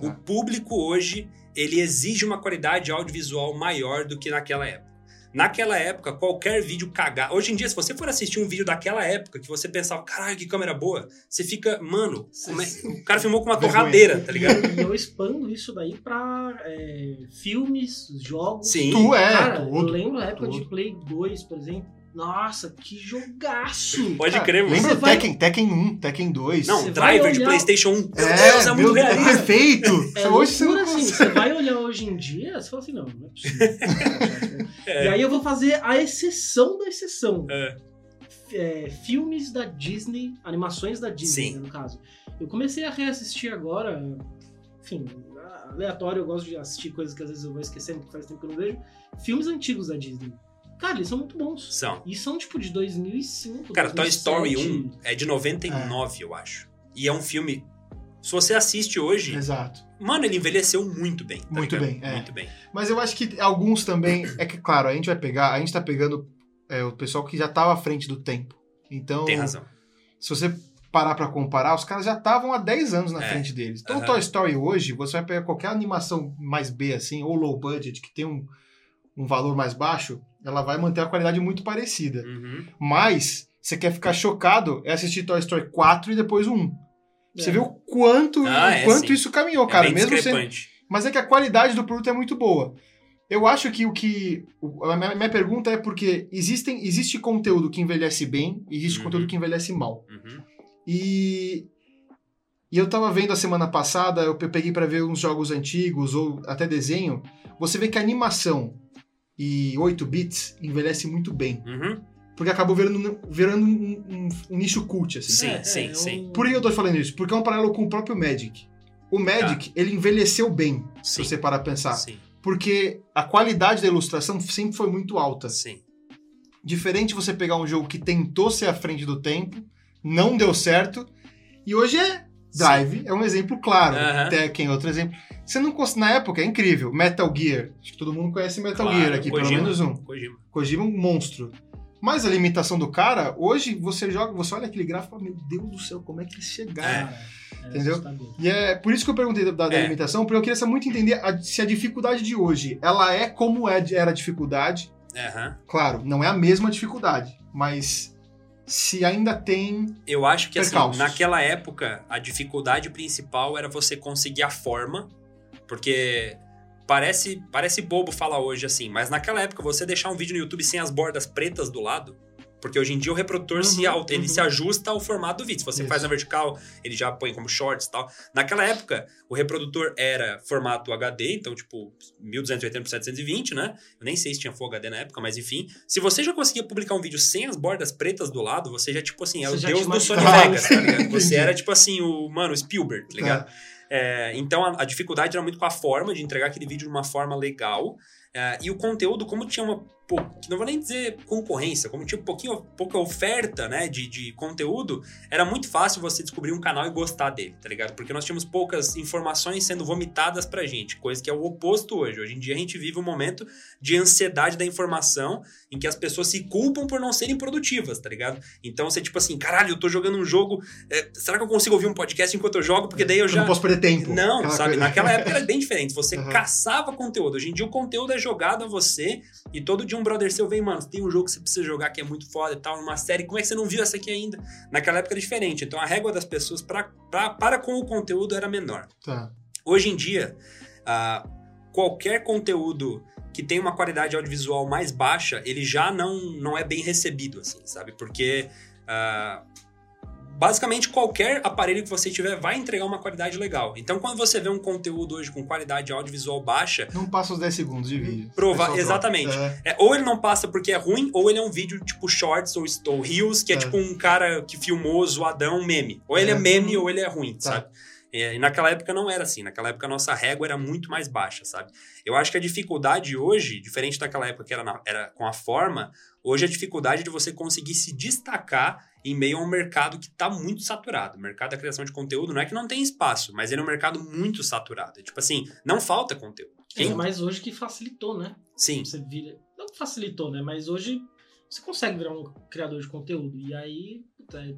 O Tá. público hoje, ele exige uma qualidade audiovisual maior do que naquela época. Naquela época, qualquer vídeo cagar. Hoje em dia, se você for assistir um vídeo daquela época que você pensava, caralho, que câmera boa, você fica, mano, como é- o cara filmou com uma torradeira, tá ligado? E eu expando isso daí pra é, filmes, jogos. Sim. Tu é, Cara, eu tudo. lembro a época tudo. de Play 2, por exemplo. Nossa, que jogaço! Pode Cara, crer, mano. Lembra Você vai- Tekken, Tekken 1, Tekken 2? Não, Você driver vai de olhar- PlayStation 1. Meu é, Deus, é muito realista. perfeito. É Hoje você loucura, assim, consegue. você vai olhar hoje em dia, você fala assim, não, não é possível. É. E aí eu vou fazer a exceção da exceção. É. É, filmes da Disney, animações da Disney, né, no caso. Eu comecei a reassistir agora, enfim, aleatório, eu gosto de assistir coisas que às vezes eu vou esquecendo, porque faz tempo que eu não vejo. Filmes antigos da Disney. Cara, eles são muito bons. São. E são tipo de 2005, Cara, Toy 2007. Story 1 é de 99, eu acho. E é um filme. Se você assiste hoje, Exato. mano, ele envelheceu muito bem. tá Muito ligado? bem, é. Muito bem. Mas eu acho que alguns também. É que, claro, a gente vai pegar. A gente tá pegando é, o pessoal que já tava à frente do tempo. Então, Tem razão. se você parar pra comparar, os caras já estavam há 10 anos na É. frente deles. Então, Aham. Toy Story hoje, você vai pegar qualquer animação mais B, assim, ou low budget, que tem um, um valor mais baixo, ela vai manter a qualidade muito parecida. Uhum. Mas, você quer ficar chocado, é assistir Toy Story 4 e depois o 1. Você É. vê o quanto, Ah, o é, quanto sim. isso caminhou, É cara. bem mesmo sendo, mas é que a qualidade do produto é muito boa. Eu acho que o que. A minha, minha pergunta é porque existem, existe conteúdo que envelhece bem e existe Uhum. conteúdo que envelhece mal. Uhum. E E eu tava vendo a semana passada, eu pe- peguei pra ver uns jogos antigos ou até desenho. Você vê que a animação e 8 bits envelhece muito bem. Uhum. Porque acabou virando, virando um, um- um nicho cult, assim. Sim, sim, sim. um- Por que eu tô falando isso? Porque é um paralelo com o próprio Magic. O Magic, ele envelheceu bem, se Sim. você parar pra pensar. Sim, Porque a qualidade da ilustração sempre foi muito alta. sim. Diferente você pegar um jogo que tentou ser à frente do tempo, não deu certo, e hoje é Drive, é um exemplo claro. Aham. Tekken, outro exemplo. Você não cons- Na época, é incrível. Metal Gear. Acho que todo mundo conhece Metal Claro, Gear aqui, pelo Kojima. menos um. Kojima. Kojima é um monstro. Mas a limitação do cara, hoje você joga, você olha aquele gráfico e fala, meu Deus do céu, como é que eles chegaram? Cara, é Entendeu? assustador. E é por isso que eu perguntei da, da É. limitação, porque eu queria muito entender a- se a dificuldade de hoje, ela é como é, era a dificuldade. Aham. Claro, não é a mesma dificuldade, mas se ainda tem... Eu acho que assim, naquela época, a dificuldade principal era você conseguir a forma, porque parece, parece bobo falar hoje assim, mas naquela época você deixar um vídeo no YouTube sem as bordas pretas do lado, porque hoje em dia o reprodutor se, Uhum, ele uhum. se ajusta ao formato do vídeo. Se você Isso. faz na vertical, ele já põe como shorts e tal. Naquela época, o reprodutor era formato HD, então tipo 1280 por 720, né? Eu nem sei se tinha Full HD na época, mas enfim. Se você já conseguia publicar um vídeo sem as bordas pretas do lado, você já tipo assim, é Você o deus do Sony. Vegas, tá ligado? Você era tipo assim, o, mano, o Spielberg, tá ligado? É, então a, a dificuldade era muito com a forma, de entregar aquele vídeo de uma forma legal. é, e o conteúdo, como tinha uma. Pou- Não vou nem dizer concorrência, como tinha um pouquinho, pouca oferta né, de, de conteúdo, era muito fácil você descobrir um canal e gostar dele, tá ligado? Porque nós tínhamos poucas informações sendo vomitadas pra gente, coisa que é o oposto hoje. Hoje em dia a gente vive um momento de ansiedade da informação em que as pessoas se culpam por não serem produtivas, tá ligado? Então você, tipo assim, caralho, eu tô jogando um jogo. é, será que eu consigo ouvir um podcast enquanto eu jogo? Porque daí eu Eu já. não posso perder tempo. Não, Aquela sabe? coisa. Naquela época era bem diferente. Você Uhum. caçava conteúdo. Hoje em dia o conteúdo é jogado a você e todo dia um brother seu vem, mano, tem um jogo que você precisa jogar que é muito foda e tal, uma série. Como é que você não viu essa aqui ainda? Naquela época era diferente. Então a régua das pessoas pra, pra- para com o conteúdo era menor. Tá. Hoje em dia, ah, qualquer conteúdo que tem uma qualidade audiovisual mais baixa, ele já não, não é bem recebido, assim, sabe? Porque ah, basicamente qualquer aparelho que você tiver vai entregar uma qualidade legal. Então, quando você vê um conteúdo hoje com qualidade audiovisual baixa, Não passa os 10 segundos de vídeo. Prova- exatamente. É. é, ou ele não passa porque é ruim, ou ele é um vídeo tipo shorts ou, ou reels, que é, É. tipo um cara que filmou zoadão meme. Ou ele é, É. meme ou ele é ruim, Tá. sabe? É, E naquela época não era assim. Naquela época a nossa régua era muito mais baixa, sabe? Eu acho que a dificuldade hoje, diferente daquela época que era, na- era com a forma, hoje a dificuldade de você conseguir se destacar em meio a um mercado que está muito saturado. O mercado da criação de conteúdo não é que não tem espaço, mas ele é um mercado muito saturado. É Tipo assim, não falta conteúdo. Quem... É, mas hoje que facilitou, né? Sim, Você vira. Não que facilitou, né? Mas hoje você consegue virar um criador de conteúdo. E aí, puta, é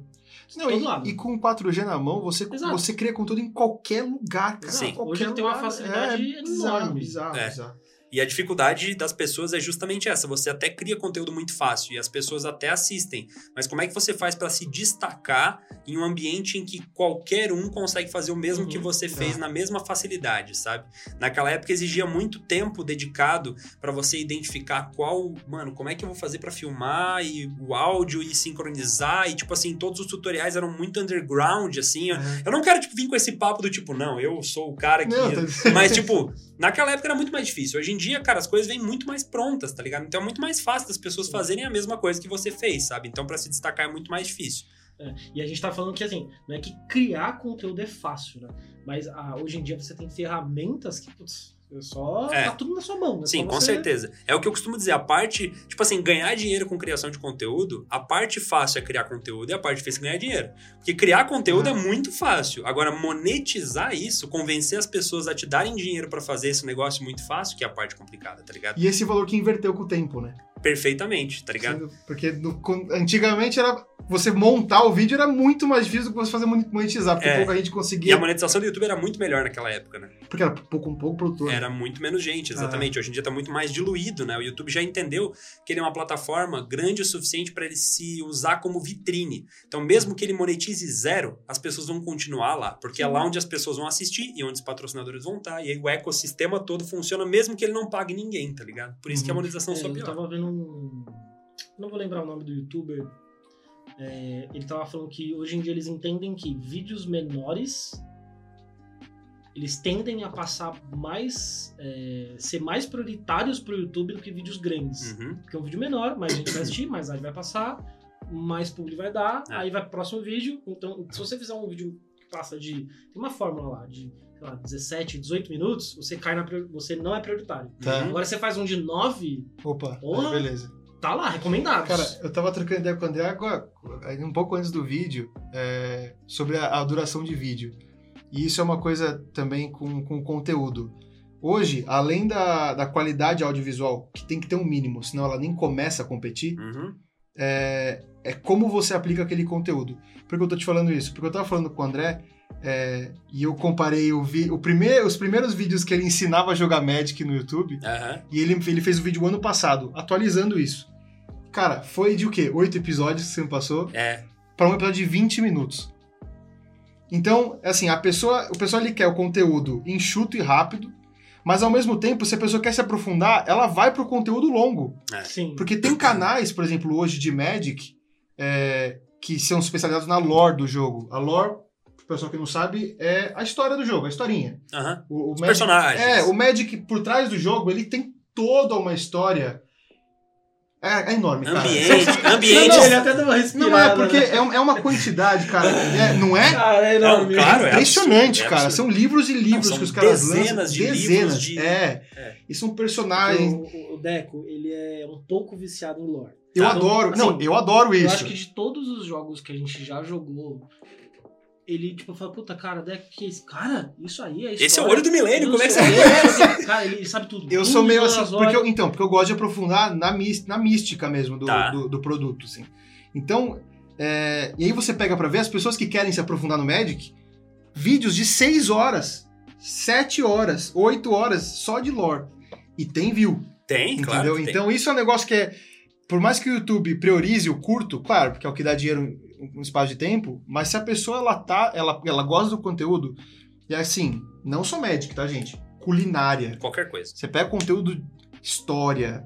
Não, e, lado. e com 4G na mão, você, Exato. você cria conteúdo em qualquer lugar, cara. Sim. Qualquer Hoje ele tem uma lugar. facilidade é, bizarro, enorme. bizarro, É. bizarro. E a dificuldade das pessoas é justamente essa. Você até cria conteúdo muito fácil e as pessoas até assistem. Mas como é que você faz para se destacar em um ambiente em que qualquer um consegue fazer o mesmo Uhum. que você fez É. na mesma facilidade, sabe? Naquela época exigia muito tempo dedicado para você identificar qual, mano, como é que eu vou fazer para filmar e o áudio e sincronizar e tipo assim, todos os tutoriais eram muito underground assim. Eu- É. Eu não quero tipo vir com esse papo do tipo, não, eu sou o cara que Não, tá- mas, tipo, naquela época era muito mais difícil. Hoje em dia, cara, as coisas vêm muito mais prontas, tá ligado? Então é muito mais fácil das pessoas fazerem a mesma coisa que você fez, sabe? Então, pra se destacar é muito mais difícil. E a gente tá falando que assim, não é que criar conteúdo é fácil, né? Mas ah, hoje em dia você tem ferramentas que, putz, é só. É. Tá tudo na sua mão, né? Sim, Só com você- certeza. É o que eu costumo dizer. A parte, tipo assim, ganhar dinheiro com criação de conteúdo, a parte fácil é criar conteúdo e a parte difícil é ganhar dinheiro. Porque criar conteúdo Ah. é muito fácil. Agora, monetizar isso, convencer as pessoas a te darem dinheiro pra fazer esse negócio muito fácil, que é a parte complicada, tá ligado? E esse valor que inverteu com o tempo, né? Perfeitamente, tá ligado? Porque no- antigamente era você montar o vídeo era muito mais difícil do que você fazer monetizar, porque É. pouca gente E conseguia. a monetização do YouTube era muito melhor naquela época, né? Porque era pouco um pouco produtor. Era muito menos gente, exatamente. Hoje em dia tá muito mais diluído, né? O YouTube já entendeu que ele é uma plataforma grande o suficiente para ele se usar como vitrine. Então, mesmo que ele monetize zero, as pessoas vão continuar lá, porque é lá onde as pessoas vão assistir e onde os patrocinadores vão estar. E aí o ecossistema todo funciona mesmo que ele não pague ninguém, tá ligado? Por isso que a Uhum. monetização É, só eu pior. tava vendo um. Não vou lembrar o nome do youtuber. é, ele tava falando que hoje em dia eles entendem que vídeos menores eles tendem a passar mais. é, ser mais prioritários pro YouTube do que vídeos grandes. Uhum. Porque é um vídeo menor, mais gente vai assistir, mais live vai passar, mais público vai dar, É. aí vai pro próximo vídeo. Então, se você fizer um vídeo que passa de. Tem uma fórmula lá, de lá, 17, 18 minutos, você cai na você não é prioritário. Tá. Uhum. Agora você faz um de 9, Opa, Porra. aí beleza. tá lá, recomendados. Cara, eu tava trocando ideia com o André agora, um pouco antes do vídeo, é, sobre a, a duração de vídeo. E isso é uma coisa também com, com conteúdo. Hoje, além da, da qualidade audiovisual, que tem que ter um mínimo, senão ela nem começa a competir, Uhum. é, é como você aplica aquele conteúdo. Por que eu tô te falando isso? Porque eu tava falando com o André é, e eu comparei o vi, o primeiro, os primeiros vídeos que ele ensinava a jogar Magic no YouTube Aham. e ele, ele fez o vídeo ano passado, atualizando isso. Cara, foi de o quê? Oito episódios que você me passou É. para um episódio de 20 minutos. Então, assim, a pessoa, o pessoal ele quer o conteúdo enxuto e rápido, mas ao mesmo tempo, se a pessoa quer se aprofundar, ela vai pro conteúdo longo. Sim. Porque tem canais, por exemplo, hoje de Magic, é, que são especializados na lore do jogo. A lore, pro pessoal que não sabe, é a história do jogo, a historinha. Aham. O, o Os Magic- personagens. É, o Magic por trás do jogo, ele tem toda uma história. É, é enorme, cara. Ambiente. Ambiente. Ele até deu uma respirada. Não é, porque né? é, um- é uma quantidade, cara. É, não é? Cara, é Não, enorme. claro, é Impressionante, absurdo, é cara. São livros e livros são que os caras dezenas lançam. de livros dezenas. de- É. É. E são personagens. O, o- Deco, ele é um pouco viciado em lore. Eu Tá. adoro. Assim, não, eu adoro Eu isso. acho que de todos os jogos que a gente já jogou, ele, tipo, fala, puta, cara, que é esse? Cara, isso aí é Esse é o olho do milênio, como é que você é, Cara, ele sabe tudo. Eu Tudo sou meio assim, as porque eu, então, porque eu gosto de aprofundar na, na mística mesmo do, Tá. do, do produto, assim. Então, é, e aí você pega pra ver as pessoas que querem se aprofundar no Magic, vídeos de 6 horas, 7 horas, 8 horas só de lore. E tem view, Tem, entendeu? claro. que tem. então isso é um negócio que é, por mais que o YouTube priorize o curto, claro, porque é o que dá dinheiro um espaço de tempo, mas se a pessoa ela tá, ela, ela gosta do conteúdo, e assim, não só Magic, tá, gente? Culinária. Qualquer coisa. Você pega conteúdo história.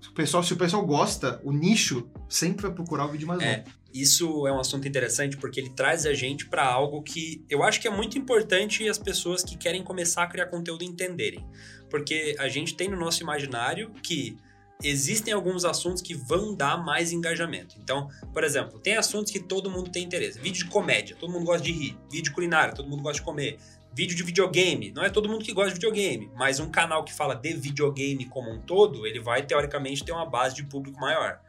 Se o pessoal, se o pessoal gosta, o nicho sempre vai procurar o vídeo mais É. Isso é um assunto interessante porque ele traz a gente para algo que eu acho que é muito importante as pessoas que querem começar a criar conteúdo entenderem. Porque a gente tem no nosso imaginário que existem alguns assuntos que vão dar mais engajamento. Então, por exemplo, tem assuntos que todo mundo tem interesse. Vídeo de comédia, todo mundo gosta de rir. Vídeo culinário, todo mundo gosta de comer. Vídeo de videogame, não é todo mundo que gosta de videogame, mas um canal que fala de videogame como um todo, ele vai teoricamente ter uma base de público maior.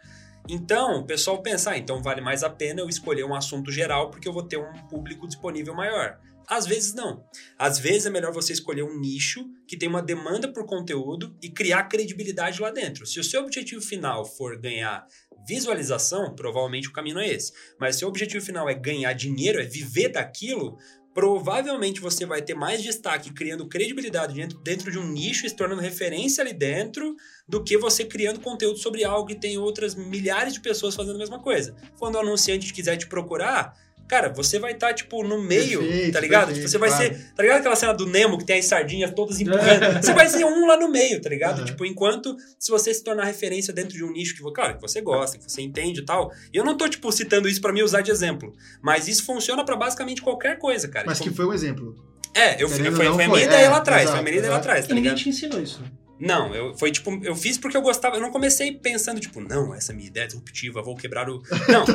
Então, o pessoal pensa, ah, então vale mais a pena eu escolher um assunto geral porque eu vou ter um público disponível maior. Às vezes não. Às vezes é melhor você escolher um nicho que tem uma demanda por conteúdo e criar credibilidade lá dentro. Se o seu objetivo final for ganhar visualização, provavelmente o caminho é esse. Mas se o objetivo final é ganhar dinheiro, é viver daquilo, provavelmente você vai ter mais destaque criando credibilidade dentro, dentro de um nicho e se tornando referência ali dentro do que você criando conteúdo sobre algo e tem outras milhares de pessoas fazendo a mesma coisa. Quando o anunciante quiser te procurar, cara, você vai estar, tipo, no meio, Perfeito, tá ligado? perfeito, Tipo, você vai claro. ser. Tá ligado aquela cena do Nemo que tem as sardinhas todas empurrando? você vai ser um lá no meio, tá ligado? Uhum. Tipo, enquanto se você se tornar referência dentro de um nicho que, claro, que você gosta, que você entende e tal. E eu não tô, tipo, citando isso pra me usar de exemplo. Mas isso funciona pra basicamente qualquer coisa, cara. Mas Tipo, que foi um exemplo. É, eu, Querendo foi, a minha ideia É, lá atrás, exato, foi a minha ideia lá atrás, tá E ninguém te ensinou isso. Não, eu foi tipo, eu fiz porque eu gostava, eu não comecei pensando tipo, não, essa minha ideia é disruptiva, vou quebrar o Não,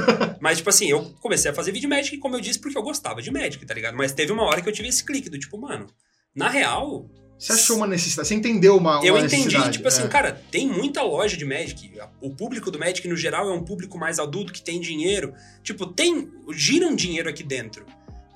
mas tipo assim, eu comecei a fazer vídeo Magic, como eu disse, porque eu gostava de Magic, tá ligado? Mas teve uma hora que eu tive esse clique do tipo, mano, na real, Você achou uma necessidade, você entendeu uma, uma eu entendi, tipo assim, é. cara, tem muita loja de Magic. O público do Magic, no geral, é um público mais adulto que tem dinheiro. Tipo, tem. gira um dinheiro aqui dentro.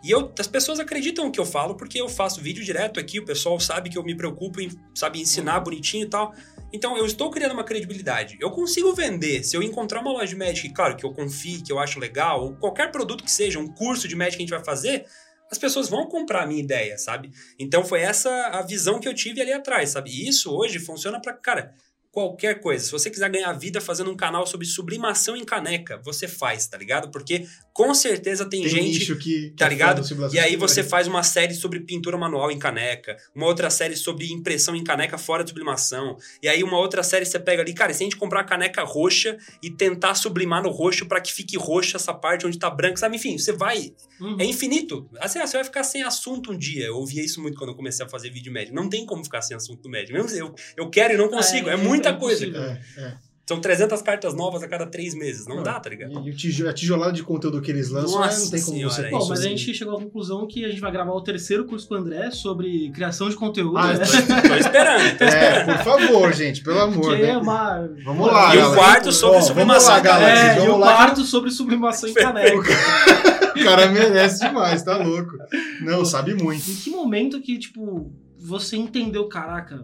E eu, as pessoas acreditam no que eu falo porque eu faço vídeo direto aqui, o pessoal sabe que eu me preocupo em, sabe, ensinar bonitinho e tal. Então eu estou criando uma credibilidade. Eu consigo vender. Se eu encontrar uma loja de Magic, claro, que eu confie, que eu acho legal, ou qualquer produto que seja, um curso de Magic que a gente vai fazer, as pessoas vão comprar a minha ideia, sabe? Então foi essa a visão que eu tive ali atrás, sabe? E isso hoje funciona pra, cara, qualquer coisa. Se você quiser ganhar vida fazendo um canal sobre sublimação em caneca, você faz, tá ligado? Porque com certeza tem, Tem um gente nicho que, que tá é ligado? E aí você faz uma série sobre pintura manual em caneca, uma outra série sobre impressão em caneca fora de sublimação, e aí uma outra série você pega ali, cara, e se a gente comprar a caneca roxa e tentar sublimar no roxo pra que fique roxa essa parte onde tá branca, sabe? Enfim, você vai. Uhum. É infinito. Assim, ah, você vai ficar sem assunto um dia. Eu ouvia isso muito quando eu comecei a fazer vídeo médio. Não tem como ficar sem assunto médio. Mesmo eu, eu quero e não consigo. É, É, muita é coisa. cara. É, é. São 300 cartas novas a cada três meses. Não Não. dá, tá ligado? E, e a tijolada de conteúdo que eles lançam, Nossa né, não tem como senhora, você é Bom, mas a consumir. gente chegou à conclusão que a gente vai gravar o terceiro curso com o André sobre criação de conteúdo. Ah, né? Tô, tô esperando, tô esperando. É, por favor, gente, pelo amor, é né? uma... Vamos lá, E o quarto sobre sublimação Vamos lá, em caneca. galera. É, e o quarto sobre sublimação em caneca. O cara merece demais, tá louco. Não, sabe muito. Em que momento que, tipo, você entendeu, caraca, é,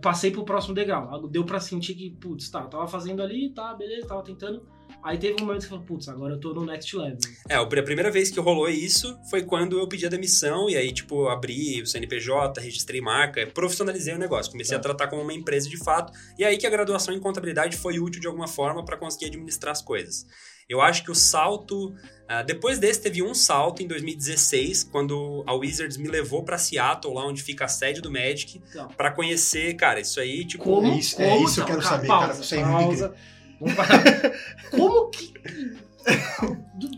passei pro próximo degrau. Deu pra sentir que, putz, tá, tava fazendo ali, tá, beleza, tava tentando. Aí teve um momento que falou, putz, agora eu tô no next level. É, a primeira vez que rolou isso foi quando eu pedi a demissão e aí, tipo, abri o CNPJ, registrei marca, profissionalizei o negócio, comecei Tá. a tratar como uma empresa de fato, e aí que a graduação em contabilidade foi útil de alguma forma para conseguir administrar as coisas. Eu acho que o salto. ah, depois desse, teve um salto em 2016, quando a Wizards me levou para Seattle, lá onde fica a sede do Magic, Então. para conhecer, cara, isso aí, tipo. Como? é isso- é isso eu não, quero cara, saber, pausa, cara, você é pausa. Como que...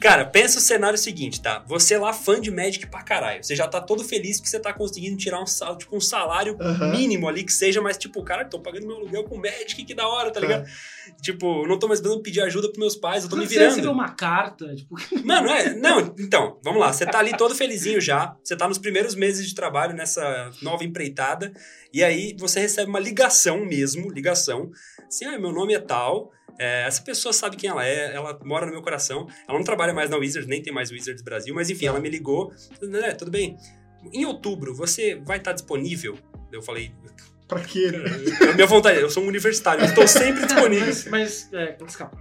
Cara, pensa o cenário seguinte, tá? Você lá, fã de Magic pra caralho. Você já tá todo feliz que você tá conseguindo tirar um, sal- tipo, um salário Aham. mínimo ali que seja, mas tipo, cara, tô pagando meu aluguel com Magic, que da hora, tá Tá. ligado? Tipo, não tô mais dando pedir ajuda pros meus pais, eu tô me Você recebeu virando. uma carta, tipo... Mano, é. Não, então, vamos lá. Você tá ali todo felizinho já. Você tá nos primeiros meses de trabalho nessa nova empreitada. E aí você recebe uma ligação mesmo, ligação. Assim, ah, meu nome é tal. É, essa pessoa sabe quem ela é, ela mora no meu coração. Ela não trabalha mais na Wizards, nem tem mais Wizards Brasil, mas enfim, ela me ligou. Né, tudo bem. Em outubro, você vai estar disponível? Eu falei, Pra quê? "É minha vontade, eu sou um universitário, eu estou sempre disponível. Mas, mas é, escapa.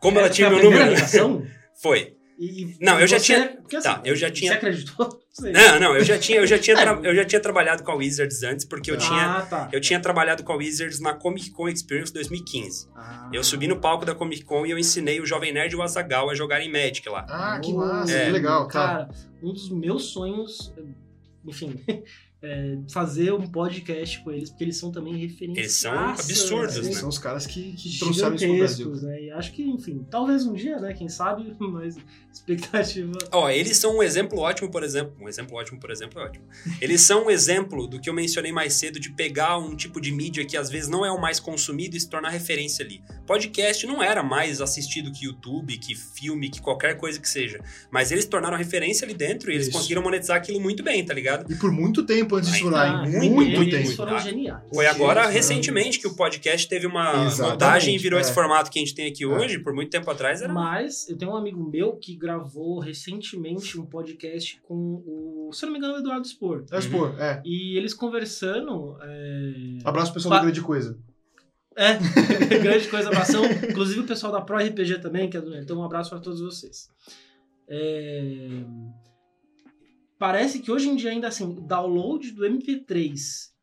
Como ela É, tinha meu número? ligação? Foi. E, Não, eu já tinha- porque, assim, tá, eu já tinha- Você acreditou? Sei. Não, não, eu já tinha, eu já tinha, tra- eu já tinha trabalhado com a Wizards antes, porque eu tinha Ah, tá. Eu tinha trabalhado com a Wizards na Comic Con Experience 2015. Ah. Eu subi no palco da Comic Con e eu ensinei o Jovem Nerd e o Azagal a jogarem Magic lá. Ah, que Oh, massa, É. que legal, tá. Cara, um dos meus sonhos, enfim, é fazer um podcast com eles, porque eles são também referências. Eles são absurdos, Eles né? são os caras que, que trouxeram isso pro Brasil. né? E acho que, enfim, talvez um dia, né? Quem sabe, mas expectativa. Ó, eles são um exemplo ótimo, por exemplo. Um exemplo ótimo, por exemplo, é ótimo. Eles são um exemplo do que eu mencionei mais cedo de pegar um tipo de mídia que às vezes não é o mais consumido e se tornar referência ali. Podcast não era mais assistido que YouTube, que filme, que qualquer coisa que seja. Mas eles tornaram referência ali dentro e eles Isso. conseguiram monetizar aquilo muito bem, tá ligado? E por muito tempo antes estourar, Ah, hein? muito, muito, eles tempo. foram Ah, geniais. Foi agora, Sim, recentemente, que o podcast teve uma Exatamente, montagem e virou é. esse formato que a gente tem aqui É. hoje. Por muito tempo atrás era. Mas eu tenho um amigo meu que gravou recentemente um podcast com o, se eu não me engano, o Eduardo Spor. É, expor, é. E eles conversando. É, Abraço pessoal Pa- da grande coisa. é grande coisa abração. Inclusive o pessoal da Pro RPG também, que é do Então um abraço para todos vocês. É, Parece que hoje em dia, ainda assim, o download do MP3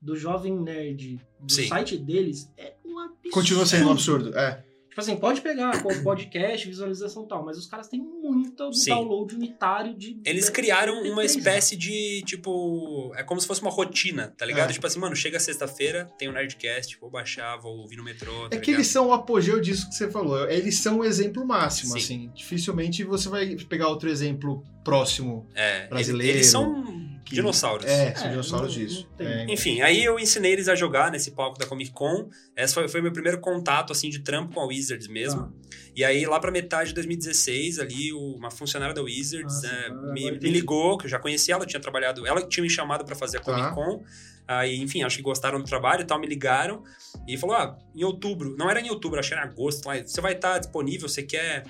do Jovem Nerd do Sim. site deles é um absurdo. Continua sendo um absurdo. É. Tipo assim, pode pegar podcast, visualização e tal, mas os caras têm muito Sim. download unitário de. Eles de- criaram de uma MP3, espécie de, tipo... É como se fosse uma rotina, tá ligado? É. Tipo assim, mano, chega sexta-feira, tem o Nerdcast, vou baixar, vou ouvir no metrô, tá É que ligado? eles são o apogeu disso que você falou. Eles são o exemplo máximo, Sim. assim. Dificilmente você vai pegar outro exemplo próximo. É, brasileiro, Eles, eles são que- dinossauros. É, são É, dinossauros não- disso. não. É, Enfim, aí eu ensinei eles a jogar nesse palco da Comic Con. Esse foi, foi meu primeiro contato, assim, de trampo com a Wizards mesmo. Ah. E aí, lá pra metade de 2016, ali, uma funcionária da Wizards Ah, sim. Ah, me, me ligou, que eu já conhecia ela, tinha trabalhado... Ela que tinha me chamado pra fazer a Tá. Comic Con. Aí, enfim, acho que gostaram do trabalho e tal, me ligaram. E falou, ah, em outubro... Não era em outubro, acho que era em agosto. lá, Você vai estar disponível, você quer...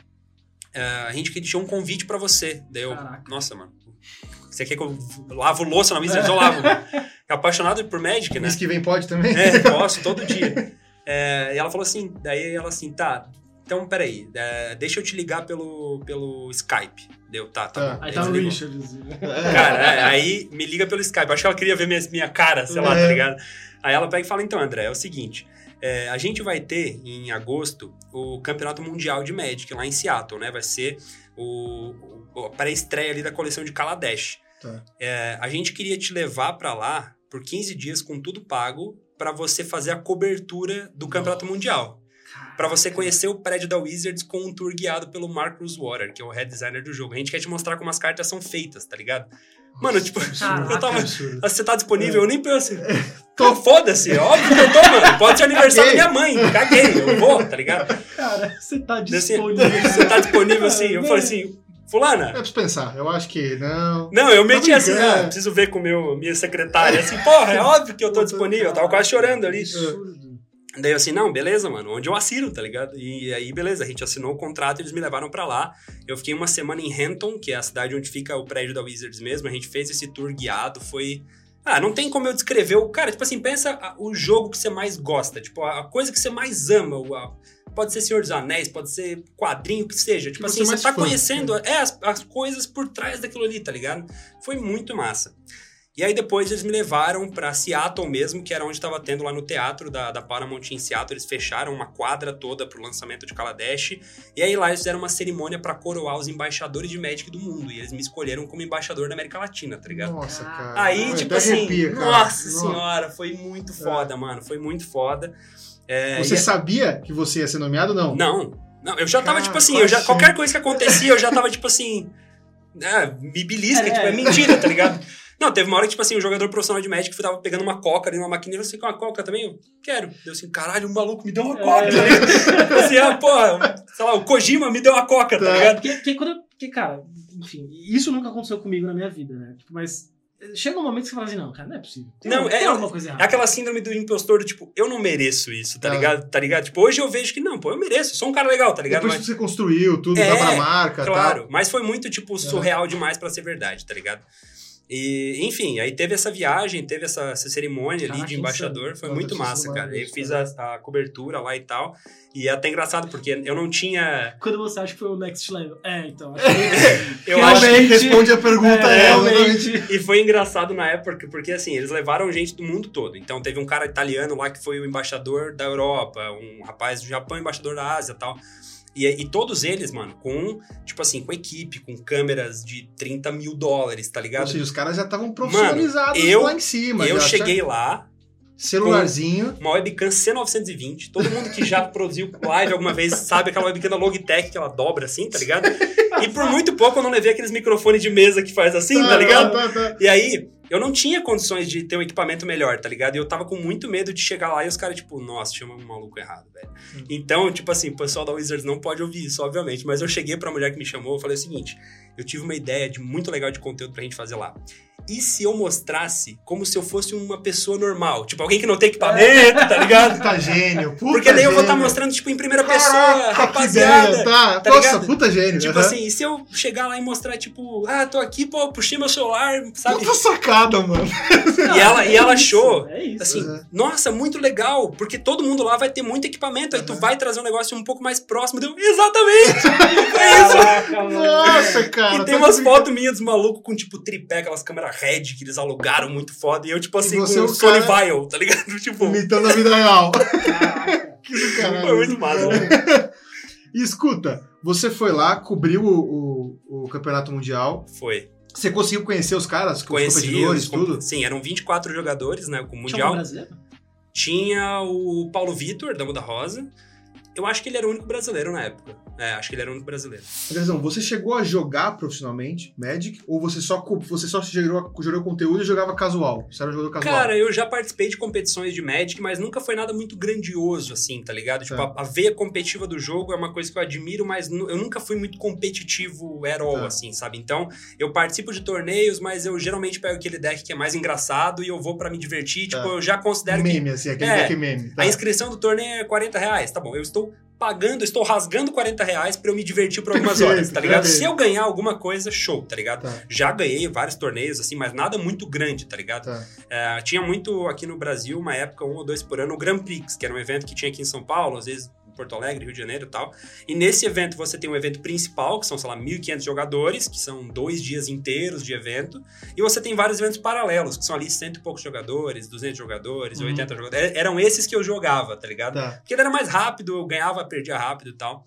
eh, a gente que deixou um convite pra você. Daí eu, Caraca. nossa, mano... Você quer que eu lavo louça na Wizards? Eu lavo. É apaixonado por Magic, né? Mês que vem pode também? É, posso, todo dia. É, e ela falou assim, daí ela assim, tá, então peraí, é, deixa eu te ligar pelo, pelo Skype. Deu, tá, tá bom. Aí tá o. Richard. É. Cara, é, aí me liga pelo Skype. Acho que ela queria ver minha, minha cara, sei lá, É. tá ligado? Aí ela pega e fala, então, André, é o seguinte, é, a gente vai ter, em agosto, o Campeonato Mundial de Magic lá em Seattle, né? Vai ser o, o a pré-estreia ali da coleção de Kaladesh. Tá. É, a gente queria te levar pra lá por 15 dias com tudo pago pra você fazer a cobertura do Campeonato Mundial. Pra você conhecer o prédio da Wizards com um tour guiado pelo Mark Rosewater, que é o head designer do jogo. A gente quer te mostrar como as cartas são feitas, tá ligado? Mano, tipo, Caraca, eu tava. Você tá disponível? Eu nem penso. Tô- foda-se, é óbvio que eu tô, mano. Pode ser aniversário da minha mãe. Caguei, eu vou, tá ligado? Cara, você tá assim, disponível. Você tá disponível assim? Eu falei assim, É Fulana. pra pensar. Eu acho que não. Não, eu meti assim, ah, preciso ver com meu, minha secretária. Assim, porra, é óbvio que eu tô disponível. Eu tava quase chorando ali. Daí eu assim, não, beleza, mano, onde eu assino, tá ligado? E aí, beleza, a gente assinou o contrato, eles me levaram pra lá. Eu fiquei uma semana em Renton, que é a cidade onde fica o prédio da Wizards mesmo. A gente fez esse tour guiado, foi. Ah, não tem como eu descrever o. Cara, tipo assim, pensa o jogo que você mais gosta, tipo, a coisa que você mais ama. Pode ser Senhor dos Anéis, pode ser quadrinho, o que seja. Tipo Que assim, você tá fã. conhecendo é, as, as coisas por trás daquilo ali, tá ligado? Foi muito massa. E aí depois eles me levaram pra Seattle mesmo, que era onde tava tendo lá no teatro da, da Paramount em Seattle. Eles fecharam uma quadra toda pro lançamento de Kaladesh. E aí lá eles fizeram uma cerimônia pra coroar os embaixadores de Magic do mundo. E eles me escolheram como embaixador da América Latina, tá ligado? Nossa, cara. Aí, Ai, tipo assim, arrepia, cara. nossa senhora, foi muito foda, mano. Foi muito foda. É, Você e- sabia que você ia ser nomeado? Não. Não, não, eu já tava, Cara, tipo assim, eu já, qualquer coisa que acontecia, eu já tava, tipo assim. Ah, me belisca, É. tipo, é mentira, tá ligado? Não, teve uma hora que, tipo assim, um jogador profissional de Magic tava pegando uma coca ali numa maquininha, eu falei, você quer uma coca também? Eu quero. Deu assim, caralho, um maluco me deu uma coca, É. ligado? Tipo assim, ah, porra, sei lá, o Kojima me deu uma coca, tá Tá. ligado? Porque, porque quando porque, cara, enfim, isso nunca aconteceu comigo na minha vida, né? Tipo, mas chega um momento que você fala assim, não, cara, não é possível. Tem, Não, tem é- alguma coisa É errada. aquela síndrome do impostor do tipo, eu não mereço isso, tá Ah. ligado? Tá ligado? Tipo, hoje eu vejo que não, pô, eu mereço, sou um cara legal, tá ligado? Depois Mas- que você construiu tudo, É, dá pra marca, Claro, tá? mas foi muito, tipo, surreal demais pra ser verdade, tá ligado? E, enfim, aí teve essa viagem, teve essa, essa cerimônia ali Caraca, de embaixador, foi muito massa, cara. Eu fiz a, a cobertura lá e tal, e é até engraçado, porque eu não tinha... Quando você acha que foi o next level. É, então. Acho que... Eu acho Realmente. Responde a pergunta É, ela, realmente. E foi engraçado na época, porque assim, eles levaram gente do mundo todo. Então teve um cara italiano lá que foi o embaixador da Europa, um rapaz do Japão, embaixador da Ásia e tal. E, e todos eles, mano, com, tipo assim, com equipe, com câmeras de 30 mil dólares, tá Ou ligado? seja, os caras já estavam profissionalizados eu- lá em cima. eu já, cheguei lá, Celularzinho. uma webcam C920. Todo mundo que já produziu live alguma vez sabe aquela webcam da Logitech que ela dobra assim, tá ligado? E por muito pouco eu não levei aqueles microfones de mesa que faz assim, tá ligado? Tá, tá. E aí, eu não tinha condições de ter um equipamento melhor, tá ligado? E eu tava com muito medo de chegar lá e os caras, tipo, nossa, chama um maluco errado, velho. Hum. Então, tipo assim, o pessoal da Wizards não pode ouvir isso, obviamente. Mas eu cheguei pra mulher que me chamou e falei o seguinte: eu tive uma ideia de muito legal de conteúdo pra gente fazer lá. E se eu mostrasse como se eu fosse uma pessoa normal? Tipo, alguém que não tem equipamento, tá ligado? Puta gênio, puta Porque daí eu vou estar gênio. mostrando, tipo, em primeira pessoa, Caraca, rapaziada. Ideia, tá. tá Nossa, ligado? puta gênio. Tipo aham. assim, e se eu chegar lá e mostrar, tipo, ah, tô aqui, pô, puxei meu celular, sabe? Puta sacada, mano. E ela, e ela É isso, achou, É isso. assim, Uhum. nossa, muito legal, porque todo mundo lá vai ter muito equipamento, aí tu vai trazer um negócio um pouco mais próximo. Deu, exatamente! É isso! Caraca. Nossa, cara. E tem tá umas fotos minhas dos malucos com, tipo, tripé, aquelas câmeras Red que eles alugaram muito foda. E eu, tipo assim, com você é o Sony cara- Vial, tá ligado? Tipo, Imitando a vida real. Caraca. que do caralho. foi muito massa. né? E escuta, você foi lá, cobriu o, o, o campeonato mundial. Foi. Você conseguiu conhecer os caras, os Conheci competidores, os- tudo? Sim, eram 24 jogadores, né, com o Tinha um Mundial. brasileiro? Tinha o Paulo Vitor, da Muda Rosa. Eu acho que ele era o único brasileiro na época. É, acho que ele era o único brasileiro. Andrezão, você chegou a jogar profissionalmente Magic? Ou você só, você só gerou, gerou conteúdo e jogava casual? Você era um jogador casual? Cara, eu já participei de competições de Magic, mas nunca foi nada muito grandioso, assim, tá ligado? Tipo, Tá. a, veia competitiva do jogo é uma coisa que eu admiro, mas eu nunca fui muito competitivo at all, Tá. assim, sabe? Então, eu participo de torneios, mas eu geralmente pego aquele deck que é mais engraçado e eu vou pra me divertir. Tá. Tipo, eu já considero que meme, assim, aquele É, deck meme. Tá. a inscrição do torneio é 40 reais. Tá bom, eu estou pagando, estou rasgando 40 reais pra eu me divertir por algumas Perfeito, horas, tá ligado? Se eu ganhar alguma coisa, show, tá ligado? Tá, Já ganhei vários torneios, assim, mas nada muito grande, tá ligado? tá. É, tinha muito aqui no Brasil, uma época, um ou dois por ano, o Grand Prix, que era um evento que tinha aqui em São Paulo, às vezes Porto Alegre, Rio de Janeiro e tal. E nesse evento você tem um evento principal, que são, sei lá, 1.500 jogadores, que são dois dias inteiros de evento. E você tem vários eventos paralelos, que são ali cento e poucos jogadores, 200 jogadores, Uhum. 80 jogadores. É- Eram esses que eu jogava, tá ligado? Tá. Porque ele era mais rápido, eu ganhava, perdia rápido e tal.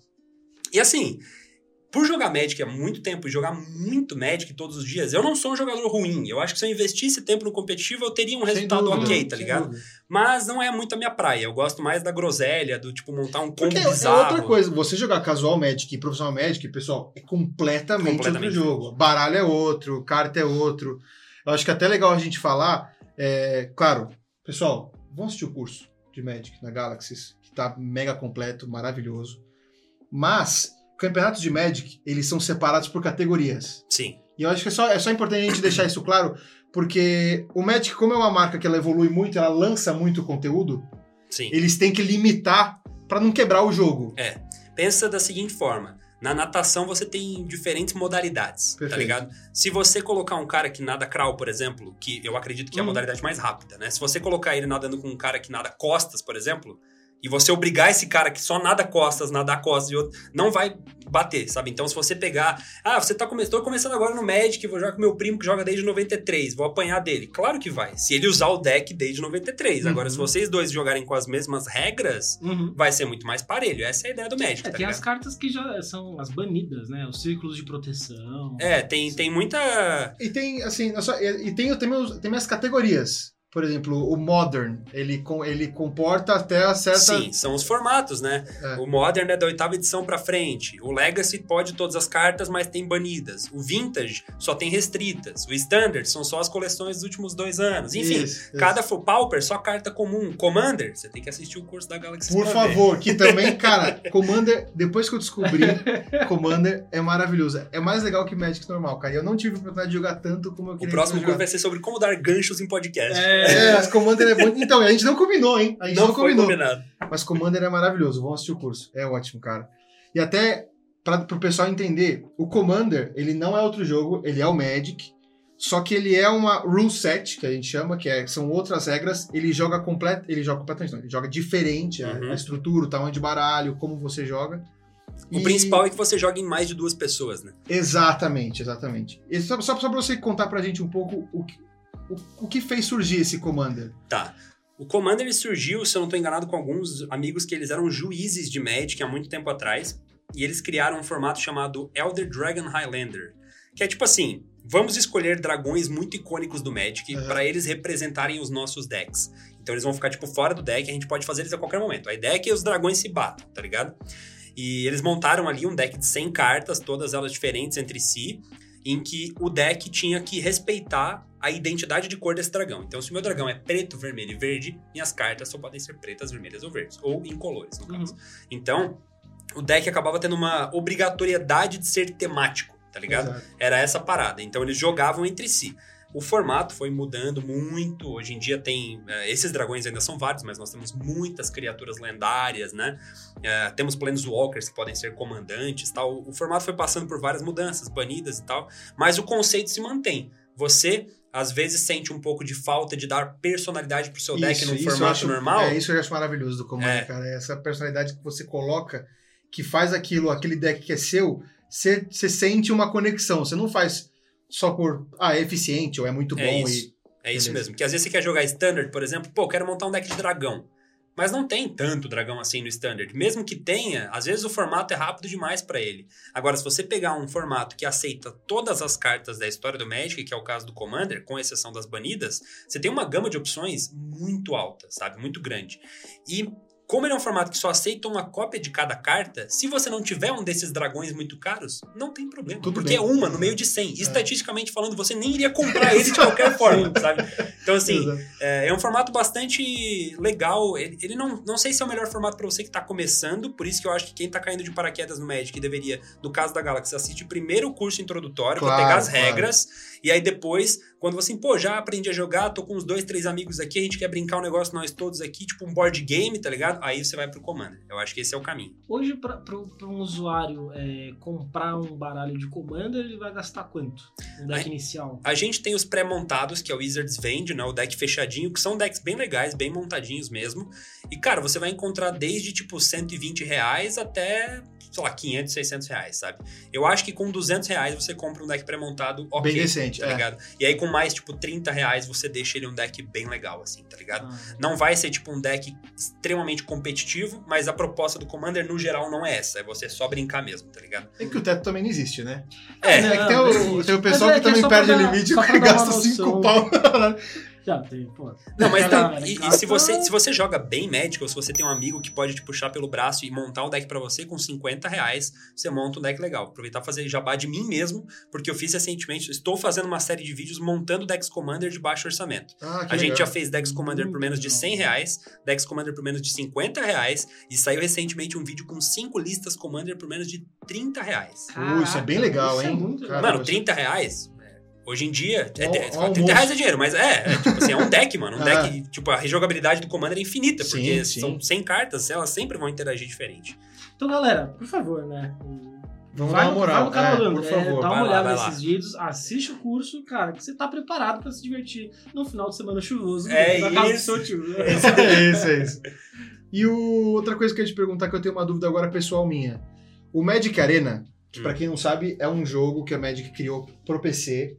E assim, por jogar Magic há muito tempo e jogar muito Magic todos os dias, eu não sou um jogador ruim. Eu acho que se eu investisse tempo no competitivo, eu teria um Sem resultado dúvida, ok, tá ligado? dúvida. Mas não é muito a minha praia. Eu gosto mais da groselha, do tipo montar um combo Porque é bizarro. outra coisa, você jogar casual Magic e profissional Magic, pessoal, é completamente, Completamente outro jogo. Baralho é outro, carta é outro. Eu acho que é até legal a gente falar, é, claro, pessoal, vão assistir o curso de Magic na Galaxy, que tá mega completo, maravilhoso. Mas, campeonatos de Magic, eles são separados por categorias. Sim. E eu acho que é só, é só importante a gente deixar isso claro, porque o Magic, como é uma marca que ela evolui muito, ela lança muito conteúdo, Sim. eles têm que limitar pra não quebrar o jogo. Pensa da seguinte forma. Na natação você tem diferentes modalidades, tá Perfeito. ligado? Se você colocar um cara que nada crawl, por exemplo, que eu acredito que é a Uhum. modalidade mais rápida, né? Se você colocar ele nadando com um cara que nada costas, por exemplo, e você obrigar esse cara que só nada costas, nadar costas e outro, não vai bater, sabe? Então se você pegar, ah, você tá come... tô começando agora no Magic, vou jogar com meu primo que joga desde 93, vou apanhar dele. Claro que vai, se ele usar o deck desde 93. Agora Uhum. se vocês dois jogarem com as mesmas regras, Uhum. vai ser muito mais parelho. Essa é a ideia do Magic, É, tá tem ligado? as cartas que já são as banidas, né? Os círculos de proteção. É, tem, tem muita. E tem, assim, só- e e tem também, os- tem as categorias. Por exemplo, o Modern, ele, com- ele comporta até a certa... Sim, são os formatos, né? É. O Modern é da oitava edição pra frente. O Legacy pode todas as cartas, mas tem banidas. O Vintage só tem restritas. O Standard são só as coleções dos últimos dois anos. Enfim, Isso, isso. cada for Pauper só carta comum. Commander, você tem que assistir o curso da Galaxy Por favor, que também, cara, Commander, depois que eu descobri, Commander é maravilhoso. É mais legal que Magic normal, cara. E eu não tive a oportunidade de jogar tanto como eu O queria. próximo curso vai ser sobre como dar ganchos em podcast. É, mas Commander é bom. Então, a gente não combinou, hein? A gente não, não combinou. combinado. Mas Commander é maravilhoso. Vamos assistir o curso. É ótimo, cara. E até para o pessoal entender, o Commander, ele não é outro jogo, ele é o Magic. Só que ele é uma rule set, que a gente chama, que é- são outras regras. Ele joga completo, ele joga completamente, não, ele joga diferente a- Uhum. a, estrutura, o tamanho de baralho, como você joga. O E- principal é que você joga em mais de duas pessoas, né? Exatamente, exatamente. E só, só, só para você contar pra gente um pouco o que, o, o que fez surgir esse Commander. Tá. O Commander ele surgiu, se eu não estou enganado, com alguns amigos que eles eram juízes de Magic há muito tempo atrás. E eles criaram um formato chamado Elder Dragon Highlander. Que é tipo assim: vamos escolher dragões muito icônicos do Magic Uhum. para eles representarem os nossos decks. Então eles vão ficar tipo fora do deck, a gente pode fazer eles a qualquer momento. A ideia é que os dragões se batam, tá ligado? E eles montaram ali um deck de 100 cartas, todas elas diferentes entre si, em que o deck tinha que respeitar a identidade de cor desse dragão. Então, se o meu dragão é preto, vermelho e verde, minhas cartas só podem ser pretas, vermelhas ou verdes, ou incolores, no caso. Então, o deck acabava tendo uma obrigatoriedade de ser temático, tá ligado? Exato. Era essa parada. Então eles jogavam entre si. O formato foi mudando muito. Hoje em dia tem. eh, esses dragões ainda são vários, mas nós temos muitas criaturas lendárias, né? Eh, temos Planeswalkers que podem ser comandantes tal. O formato foi passando por várias mudanças, banidas e tal. Mas o conceito se mantém. Você, às vezes, sente um pouco de falta de dar personalidade pro seu deck num eu formato acho- normal. É isso eu acho maravilhoso do Commander, É. cara. É Essa personalidade que você coloca, que faz aquilo, aquele deck que é seu, você sente uma conexão. Você não faz só por, ah, é eficiente ou é muito É bom. isso. É isso mesmo. Que às vezes você quer jogar Standard, por exemplo, pô, quero montar um deck de dragão. Mas não tem tanto dragão assim no Standard. Mesmo que tenha, às vezes o formato é rápido demais pra ele. Agora, se você pegar um formato que aceita todas as cartas da história do Magic, que é o caso do Commander, com exceção das banidas, você tem uma gama de opções muito alta, sabe? Muito grande. E como ele é um formato que só aceita uma cópia de cada carta, se você não tiver um desses dragões muito caros, não tem problema. Tudo porque bem. é uma no meio de 100. Estatisticamente falando, você nem iria comprar ele de qualquer forma, sabe? Então, assim, é, é um formato bastante legal. Ele, ele não, não sei se é o melhor formato pra você que tá começando, por isso que eu acho que quem tá caindo de paraquedas no Magic deveria, no caso da Galaxy, assistir primeiro o curso introdutório Claro, pra pegar as claro. regras, e aí depois Quando você, pô, já aprendi a jogar, tô com uns dois, três amigos aqui, a gente quer brincar um negócio nós todos aqui, tipo um board game, tá ligado? Aí você vai pro Commander. Eu acho que esse é o caminho. Hoje, para um usuário é, comprar um baralho de Commander, ele vai gastar quanto? Um deck a, inicial? A gente tem os pré-montados, que a Wizards vende, né? O deck fechadinho, que são decks bem legais, bem montadinhos mesmo. E, cara, você vai encontrar desde, tipo, 120 reais até sei lá, 500, 600 reais, sabe? Eu acho que com 200 reais você compra um deck pré-montado ok. Bem decente, tá é. ligado? E aí com mais, tipo, 30 reais você deixa ele um deck bem legal, assim, tá ligado? Ah. Não vai ser, tipo, um deck extremamente competitivo, mas a proposta do Commander, no geral, não é essa. É você só brincar mesmo, tá ligado? É que o teto também não existe, né? É. é que tem o, tem o pessoal é que, que também perde o limite e gasta 5 pau. Já tem, pô. Não, mas tá, e, e, se, você, se você joga bem Magic, ou se você tem um amigo que pode te puxar pelo braço e montar um deck para você com 50 reais, você monta um deck legal. Aproveitar fazer jabá de mim mesmo, porque eu fiz recentemente, estou fazendo uma série de vídeos montando decks Commander de baixo orçamento. Ah, a gente já fez decks Commander por menos de 100 reais, decks Commander por menos de 50 reais, e saiu recentemente um vídeo com 5 listas Commander por menos de 30 reais. Uh, isso é bem legal, hein? É muito... Mano, 30 reais? Hoje em dia, é, é, 30 reais é dinheiro, mas é, é, tipo assim, é um deck, mano. Um Ah. deck, tipo, a rejogabilidade do Commander é infinita, Sim, porque sim. são 100 cartas, elas sempre vão interagir diferente. Então, galera, por favor, né? Vamos vai, dar uma moral. vai canal é, por favor. dá vai uma lá, olhada lá. nesses vídeos, assiste o curso, cara, que você tá preparado pra se divertir no final de semana chuvoso. É na casa do isso. seu tio. né? é isso, é isso. E o, outra coisa que eu ia te perguntar, que eu tenho uma dúvida agora pessoal minha. O Magic Arena, que Hum. pra quem não sabe, é um jogo que a Magic criou pro PC.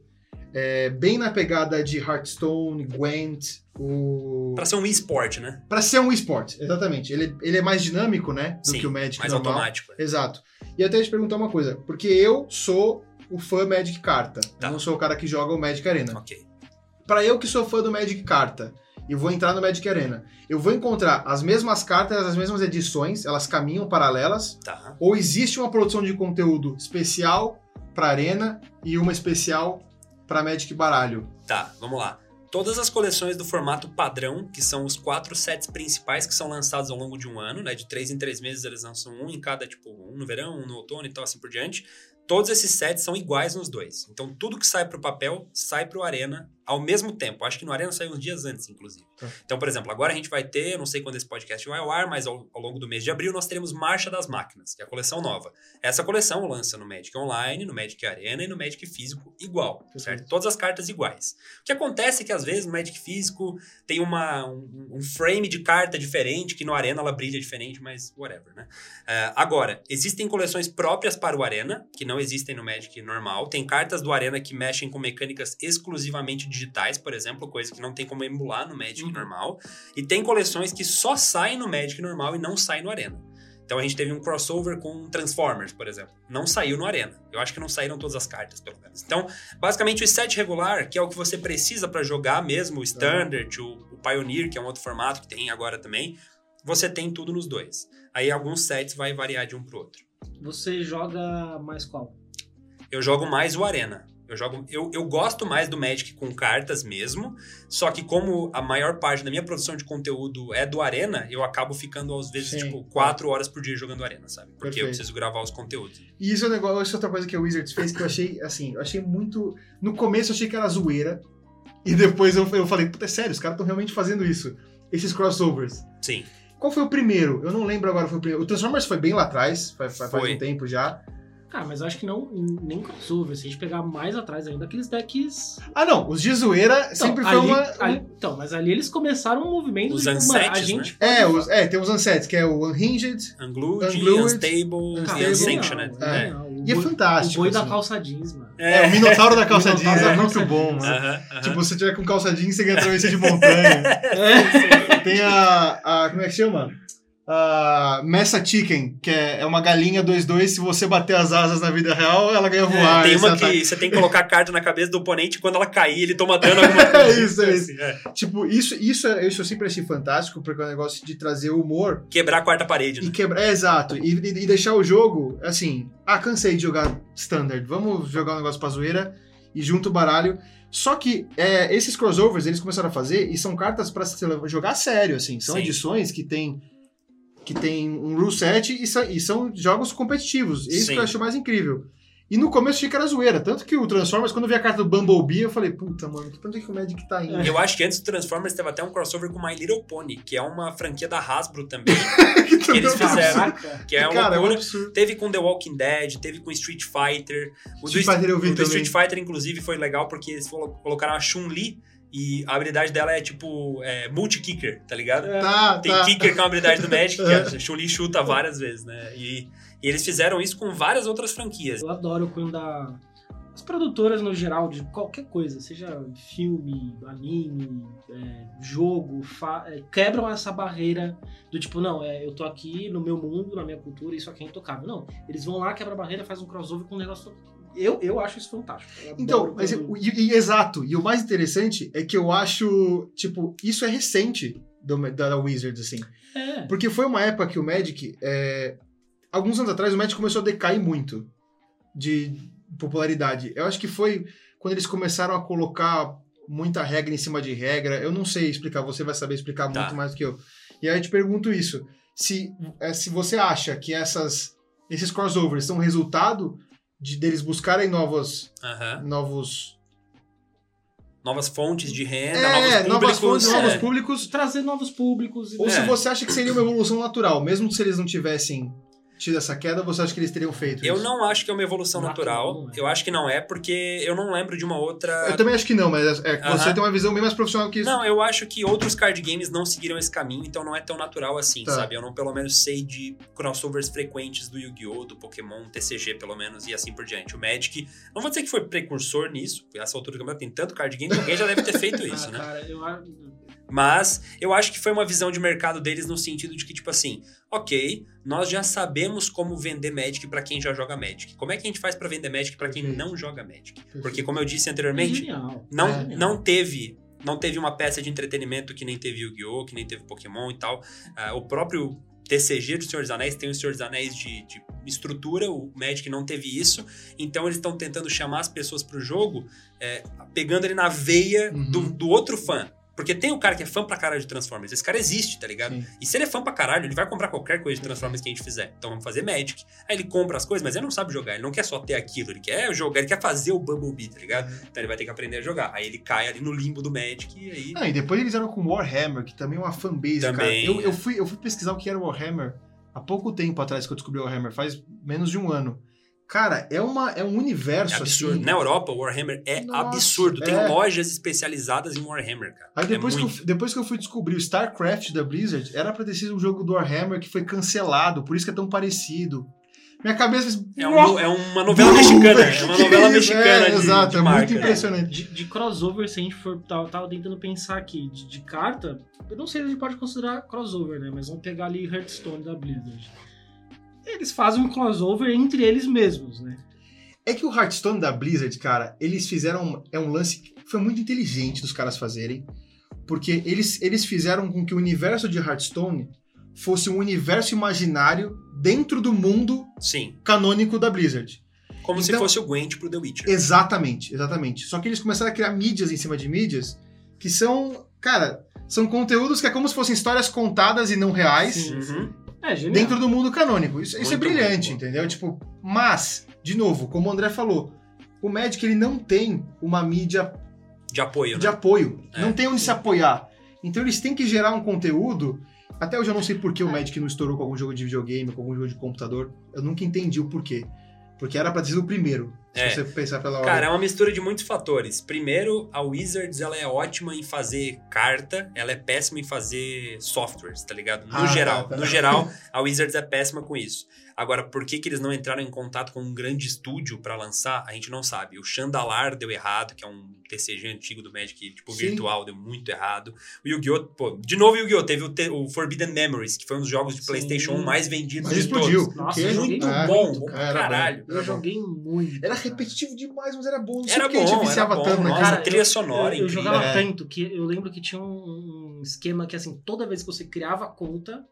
É, bem na pegada de Hearthstone, Gwent, o... Pra ser um e-sport, né? Pra ser um esporte, exatamente. Ele, ele é mais dinâmico, né? Do Sim, que o Magic mais normal. automático. é. Exato. E até te perguntar uma coisa, porque eu sou o fã Magic Carta. Tá. Eu não sou o cara que joga o Magic Arena. Ok. Pra eu que sou fã do Magic Carta e vou entrar no Magic Arena, eu vou encontrar as mesmas cartas, as mesmas edições, elas caminham paralelas, Tá. ou existe uma produção de conteúdo especial pra Arena e uma especial pra Magic Baralho? Tá, vamos lá. Todas as coleções do formato padrão, que são os quatro sets principais que são lançados ao longo de um ano, né? De três em três meses eles lançam um em cada, tipo, um no verão, um no outono e tal, assim por diante. Todos esses sets são iguais nos dois. Então tudo que sai pro papel sai pro Arena ao mesmo tempo. Acho que no Arena sai uns dias antes, inclusive. Tá. Então, por exemplo, agora a gente vai ter, não sei quando esse podcast vai ao ar, mas ao, ao longo do mês de abril nós teremos Marcha das Máquinas, que é a coleção nova. Essa coleção lança no Magic Online, no Magic Arena e no Magic Físico igual, certo? Todas as cartas iguais. O que acontece é que às vezes no Magic Físico tem uma, um, um frame de carta diferente, que no Arena ela brilha diferente, mas whatever, né? É, agora, existem coleções próprias para o Arena, que não existem no Magic normal. Tem cartas do Arena que mexem com mecânicas exclusivamente digitais, por exemplo, coisa que não tem como emular no Magic Uhum. normal. E tem coleções que só saem no Magic normal e não saem no Arena. Então a gente teve um crossover com Transformers, por exemplo. Não saiu no Arena. Eu acho que não saíram todas as cartas, pelo menos. Então, basicamente, o set regular, que é o que você precisa para jogar mesmo, o Standard, o, o Pioneer, que é um outro formato que tem agora também, você tem tudo nos dois. Aí alguns sets vai variar de um pro outro. Você joga mais qual? Eu jogo mais o Arena. Eu, jogo, eu, eu gosto mais do Magic com cartas mesmo, só que como a maior parte da minha produção de conteúdo é do Arena, eu acabo ficando às vezes, Sim. tipo, quatro horas por dia jogando Arena, sabe? Porque eu Perfeito. preciso gravar os conteúdos. E isso é um negócio, isso é outra coisa que a Wizards fez que eu achei, assim, eu achei muito. No começo eu achei que era zoeira. E depois eu, eu falei, puta, é sério, os caras estão realmente fazendo isso. Esses crossovers. Sim. Qual foi o primeiro? Eu não lembro agora, foi o primeiro. O Transformers foi bem lá atrás, faz, faz um tempo já. Cara, mas eu acho que não, nem crossover. Se a gente pegar mais atrás ainda, aqueles decks. Ah, não, os de zoeira sempre Então, foi ali- uma. um- ali- então, mas ali eles começaram um movimento Os de, a gente. É, pode- os, é, tem os unsets, que é o Unginged. Unglued, Unglued, Unstable Cara, e. Unsanctioned. genial, É. E é fantástico. O boi da assim. calça jeans, mano. É, o Minotauro da calça Minotauro jeans da é muito bom, mano. Aham, aham. Tipo, se tiver com calça jeans, você ganha travessia de montanha. É. Tem a, a. Como é que chama? A Messa Chicken, que é, é uma galinha 2-2. Se você bater as asas na vida real, ela ganha voar. tem esse uma que você tem que colocar a carta na cabeça do oponente e quando ela cair, ele toma dano alguma coisa. É isso, é isso. Assim, é. Tipo, isso, isso, é- isso eu sempre achei fantástico, porque é um negócio de trazer humor Quebrar a quarta parede, e né? quebrar. É, exato. E, e- e deixar o jogo, assim. Ah, cansei de jogar standard. Vamos jogar um negócio pra zoeira e junto o baralho. Só que é, esses crossovers eles começaram a fazer e são cartas pra se jogar sério, assim. São Sim. edições que tem que tem um rule set e são, e são jogos competitivos. É isso Sim. que eu acho mais incrível. E no começo achei que era zoeira. Tanto que o Transformers, quando eu vi a carta do Bumblebee, eu falei, puta, mano, que tanto é que o Magic tá indo? Eu acho que antes do Transformers teve até um crossover com My Little Pony, que é uma franquia da Hasbro também, que que eles fizeram. Caraca. que é uma Cara, é um loucura. Teve com The Walking Dead, teve com Street Fighter. O Street do, Fighter eu vi o também. Street Fighter, inclusive, foi legal porque eles colo- colocaram a Chun-Li e a habilidade dela é tipo é, multi-kicker, tá ligado? Tá, Tem tá. kicker que é uma habilidade do Magic, que a Chun-Li chuta várias vezes, né? E, e eles fizeram isso com várias outras franquias. Eu adoro quando a- as produtoras no geral de qualquer coisa, seja filme, anime, é, jogo, fa- é, quebram essa barreira do tipo, não, é, eu tô aqui no meu mundo, na minha cultura, isso aqui é intocável. Não, eles vão lá, quebra a barreira, faz um crossover com um negócio. Eu, eu acho isso fantástico. Eu Então, mas, quando- e, e- exato. E o mais interessante é que eu acho, tipo, isso é recente do- da, da Wizards, assim. É. Porque foi uma época que o Magic, é, alguns anos atrás, o Magic começou a decair muito de popularidade. Eu acho que foi quando eles começaram a colocar muita regra em cima de regra. Eu não sei explicar, você vai saber explicar Tá. muito mais do que eu. E aí eu te pergunto isso. Se, é, se você acha que essas, esses crossovers são resultado de deles buscarem novos, Aham. novos Novas fontes de renda, é, novos públicos. novas fontes, é. novos públicos, Trazer novos públicos. ou se É. você acha que seria uma evolução natural, mesmo se eles não tivessem tido essa queda, você acha que eles teriam feito Eu isso? não acho que é uma evolução Natural, natural. é. Eu acho que não é, porque eu não lembro de uma outra. Eu também acho que não, mas é, Aham. você tem uma visão bem mais profissional que isso. Não, eu acho que outros card games não seguiram esse caminho, então não é tão natural assim, Tá. sabe? Eu não, pelo menos, sei de crossovers frequentes do Yu-Gi-Oh!, do Pokémon, TCG, pelo menos, e assim por diante. O Magic, não vou dizer que foi precursor nisso, porque essa altura do campeonato tem tanto card game que alguém já deve ter feito isso, Ah, né? cara, eu acho. Mas eu acho que foi uma visão de mercado deles no sentido de que, tipo assim, ok, nós já sabemos como vender Magic pra quem já joga Magic. Como é que a gente faz pra vender Magic pra quem não joga Magic? Porque, como eu disse anteriormente, genial. não, É. não teve não teve uma peça de entretenimento que nem teve Yu-Gi-Oh!, que nem teve Pokémon e tal. Ah, o próprio TCG do Senhor dos Anéis tem o Senhor dos Anéis de, de estrutura, o Magic não teve isso. Então eles estão tentando chamar as pessoas pro jogo, é, pegando ele na veia Uhum. do, do outro fã. Porque tem o cara que é fã pra caralho de Transformers. Esse cara existe, tá ligado? Sim. E se ele é fã pra caralho, ele vai comprar qualquer coisa de Transformers que a gente fizer. Então vamos fazer Magic. Aí ele compra as coisas, mas ele não sabe jogar. Ele não quer só ter aquilo. Ele quer jogar, ele quer fazer o Bumblebee, tá ligado? Então ele vai ter que aprender a jogar. Aí ele cai ali no limbo do Magic e aí. Não, e depois eles eram com Warhammer, que também é uma fanbase, Também, cara. Eu, eu, é. fui, eu fui pesquisar o que era Warhammer há pouco tempo atrás que eu descobri o Warhammer, faz menos de um ano. Cara, é, uma, é um universo É absurdo. assim. Na Europa, o Warhammer é Nossa, absurdo. Tem é. lojas especializadas em Warhammer, cara. Aí depois, é que eu, depois que eu fui descobrir o StarCraft da Blizzard, era pra ter sido um jogo do Warhammer que foi cancelado, por isso que é tão parecido. Minha cabeça. É, um- é uma novela mexicana. É uma novela isso? mexicana É, de, exato, de é marca. muito impressionante. De, de crossover, se a gente for. Tava, tava tentando pensar aqui, de, de carta, eu não sei se a gente pode considerar crossover, né? Mas vamos pegar ali Hearthstone da Blizzard. Eles fazem um crossover entre eles mesmos, né? É que o Hearthstone da Blizzard, cara, eles fizeram. É um lance que foi muito inteligente dos caras fazerem. Porque eles, eles fizeram com que o universo de Hearthstone fosse um universo imaginário dentro do mundo Sim. canônico da Blizzard. Como se Então- fosse o Gwent pro The Witcher. Exatamente, exatamente. Só que eles começaram a criar mídias em cima de mídias que são, cara, são conteúdos que é como se fossem histórias contadas e não reais Sim. Uhum. É, genial. dentro do mundo canônico. Isso, isso é brilhante, bom. entendeu? Tipo, mas, de novo, como o André falou, o Magic ele não tem uma mídia De apoio, né? de apoio, É. não tem onde se apoiar. Então eles têm que gerar um conteúdo. Até hoje eu não sei por que o Magic não estourou com algum jogo de videogame, com algum jogo de computador. Eu nunca entendi o porquê. Porque era pra ser o primeiro. Se É. você pensar pela hora. Cara, é uma mistura de muitos fatores. Primeiro, a Wizards ela é ótima em fazer carta, ela é péssima em fazer softwares, tá ligado? No Ah, geral. tá, tá. No geral, a Wizards é péssima com isso. Agora, por que, que eles não entraram em contato com um grande estúdio pra lançar? A gente não sabe. O Chandalar deu errado, que é um TCG antigo do Magic, tipo, Sim. virtual, deu muito errado. O Yu-Gi-Oh! Pô, de novo o Yu-Gi-Oh! Teve o, te- o Forbidden Memories, que foi um dos jogos de Sim. PlayStation 1 mais vendidos Mas de explodiu. todos. Nossa, eu Muito É, bom, muito, bom cara. Era bom. caralho. Eu joguei muito. Era repetitivo demais, mas era bom. Não Era porque a gente bom, viciava era bom. tanto Nossa. Cara, trilha eu- sonora Eu, eu incrível. jogava É. tanto que eu lembro que tinha um, um esquema que, assim, toda vez que você criava a conta,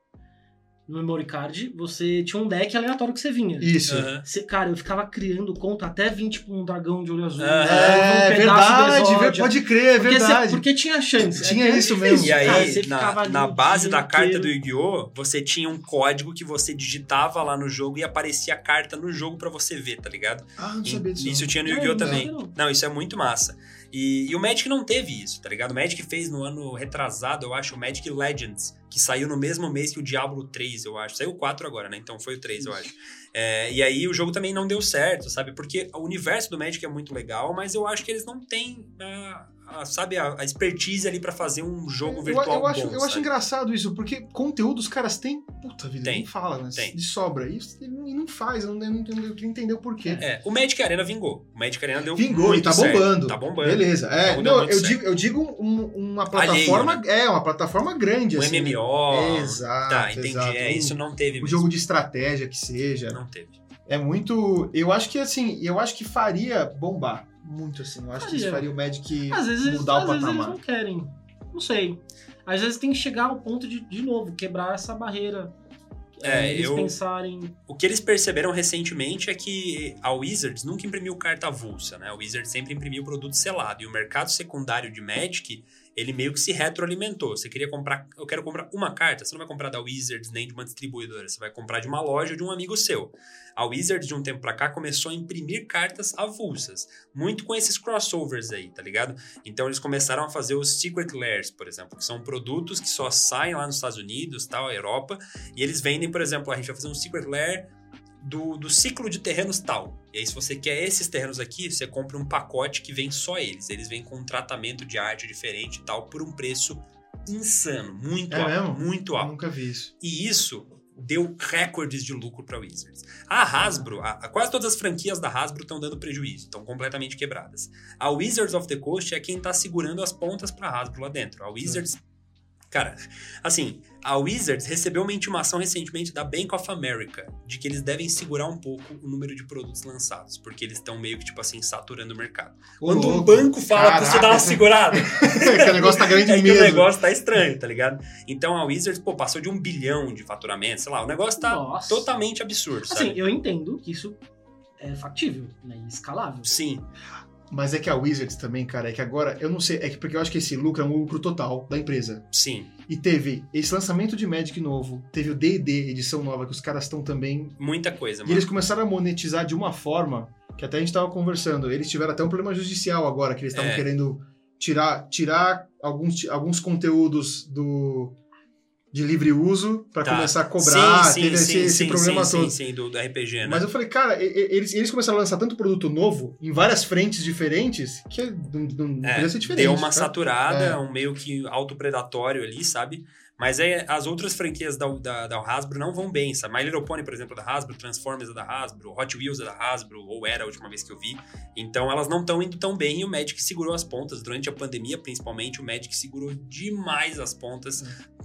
no memory card, você tinha um deck aleatório que você vinha. Isso. Aham. Você- cara, eu ficava criando conta até vir, tipo, um dragão de olho azul. Ah, É, um verdade, pode crer, é Porque você- verdade. porque tinha chance. Tinha É que era isso mesmo. E aí, cara, na, na base da carta inteiro. do Yu-Gi-Oh!, você tinha um código que você digitava lá no jogo e aparecia a carta no jogo pra você ver, tá ligado? Ah, não sabia disso. Isso tinha no Yu-Gi-Oh! também. Não, isso é muito massa. E, e o Magic não teve isso, tá ligado? O Magic fez no ano retrasado, eu acho, o Magic Legends, que saiu no mesmo mês que o Diablo 3, eu acho. Saiu o 4 agora, né? Então foi o 3, eu acho. É, e aí o jogo também não deu certo, sabe? Porque o universo do Magic é muito legal, mas eu acho que eles não têm, a- sabe, a, a expertise ali pra fazer um jogo Eu, virtual eu acho, bom, eu acho engraçado isso, porque conteúdo os caras têm. Puta vida, Tem. nem fala, né? Tem. De sobra. Isso e não, e não faz, eu não, eu não, eu não entender o porquê. É, o Magic Arena vingou. O Magic Arena deu Vingou e tá certo. bombando. Tá bombando. Beleza. É, deu não, eu digo, eu digo um- uma plataforma. Alheio, É, uma plataforma grande, O assim. né? MMO. Exato. Tá, entendi. exato. É, Um- isso não teve O mesmo. jogo de estratégia que seja. Não teve. É muito. Eu acho que assim, eu acho que faria bombar. Muito assim. Eu acho que isso Faria. faria o Magic Às vezes, eles- mudar às o vezes eles patamar. não querem. Não sei. Às vezes tem que chegar ao ponto de, de novo, quebrar essa barreira. É, eles eu- pensarem. O que eles perceberam recentemente é que a Wizards nunca imprimiu carta avulsa, né? A Wizards sempre imprimiu produto selado. E o mercado secundário de Magic, ele meio que se retroalimentou. Você queria comprar... Eu quero comprar uma carta. Você não vai comprar da Wizards nem de uma distribuidora. Você vai comprar de uma loja ou de um amigo seu. A Wizards, de um tempo pra cá, começou a imprimir cartas avulsas. Muito com esses crossovers aí, tá ligado? Então eles começaram a fazer os Secret Lairs, por exemplo. Que são produtos que só saem lá nos Estados Unidos, tal, Europa. E eles vendem, por exemplo, a gente vai fazer um Secret Lair do, do ciclo de terrenos tal. E aí, se você quer esses terrenos aqui, você compra um pacote que vem só eles. Eles vêm com um tratamento de arte diferente e tal, por um preço insano. Muito É alto. mesmo? Muito Eu alto. nunca vi isso. E isso deu recordes de lucro para Wizards. A Hasbro, a- a- quase todas as franquias da Hasbro estão dando prejuízo, estão completamente quebradas. A Wizards of the Coast é quem tá segurando as pontas para Hasbro lá dentro. A Wizards Cara, assim, a Wizards recebeu uma intimação recentemente da Bank of America de que eles devem segurar um pouco o número de produtos lançados, porque eles estão meio que, tipo assim, saturando o mercado. Ô, Quando um louco. banco fala pra você dar uma Caraca. segurada, que o negócio tá grande é que o mesmo. negócio tá estranho, tá ligado? Então a Wizards, pô, passou de um bilhão de faturamento, sei lá, o negócio tá Nossa. totalmente absurdo, Assim, sabe? eu entendo que isso é factível, né? E escalável. Sim, Mas é que a Wizards também, cara, é que agora, eu não sei, é que porque eu acho que esse lucro é um lucro total da empresa. sim. E teve esse lançamento de Magic novo, teve o D&D, edição nova, que os caras estão também... Muita coisa, E mano. eles começaram a monetizar de uma forma que até a gente tava conversando. Eles tiveram até um problema judicial agora, que eles estavam É. querendo tirar, tirar alguns, alguns conteúdos do de livre uso para Tá. começar a cobrar. Sim, sim, teve esse, sim, esse sim, problema sim, todo. Sim, sim, do, do RPG, né? Mas eu falei, cara, eles, eles começaram a lançar tanto produto novo em várias frentes diferentes que não, não, não É, podia ser diferente. deu uma tá? saturada, É. um meio que autopredatório ali, sabe? Mas é, as outras franquias da, da, da Hasbro não vão bem, sabe? My Little Pony, por exemplo, é da Hasbro, Transformers é da Hasbro, Hot Wheels é da Hasbro, ou era a última vez que eu vi. Então elas não estão indo tão bem e o Magic segurou as pontas. Durante a pandemia, principalmente, o Magic segurou demais as pontas.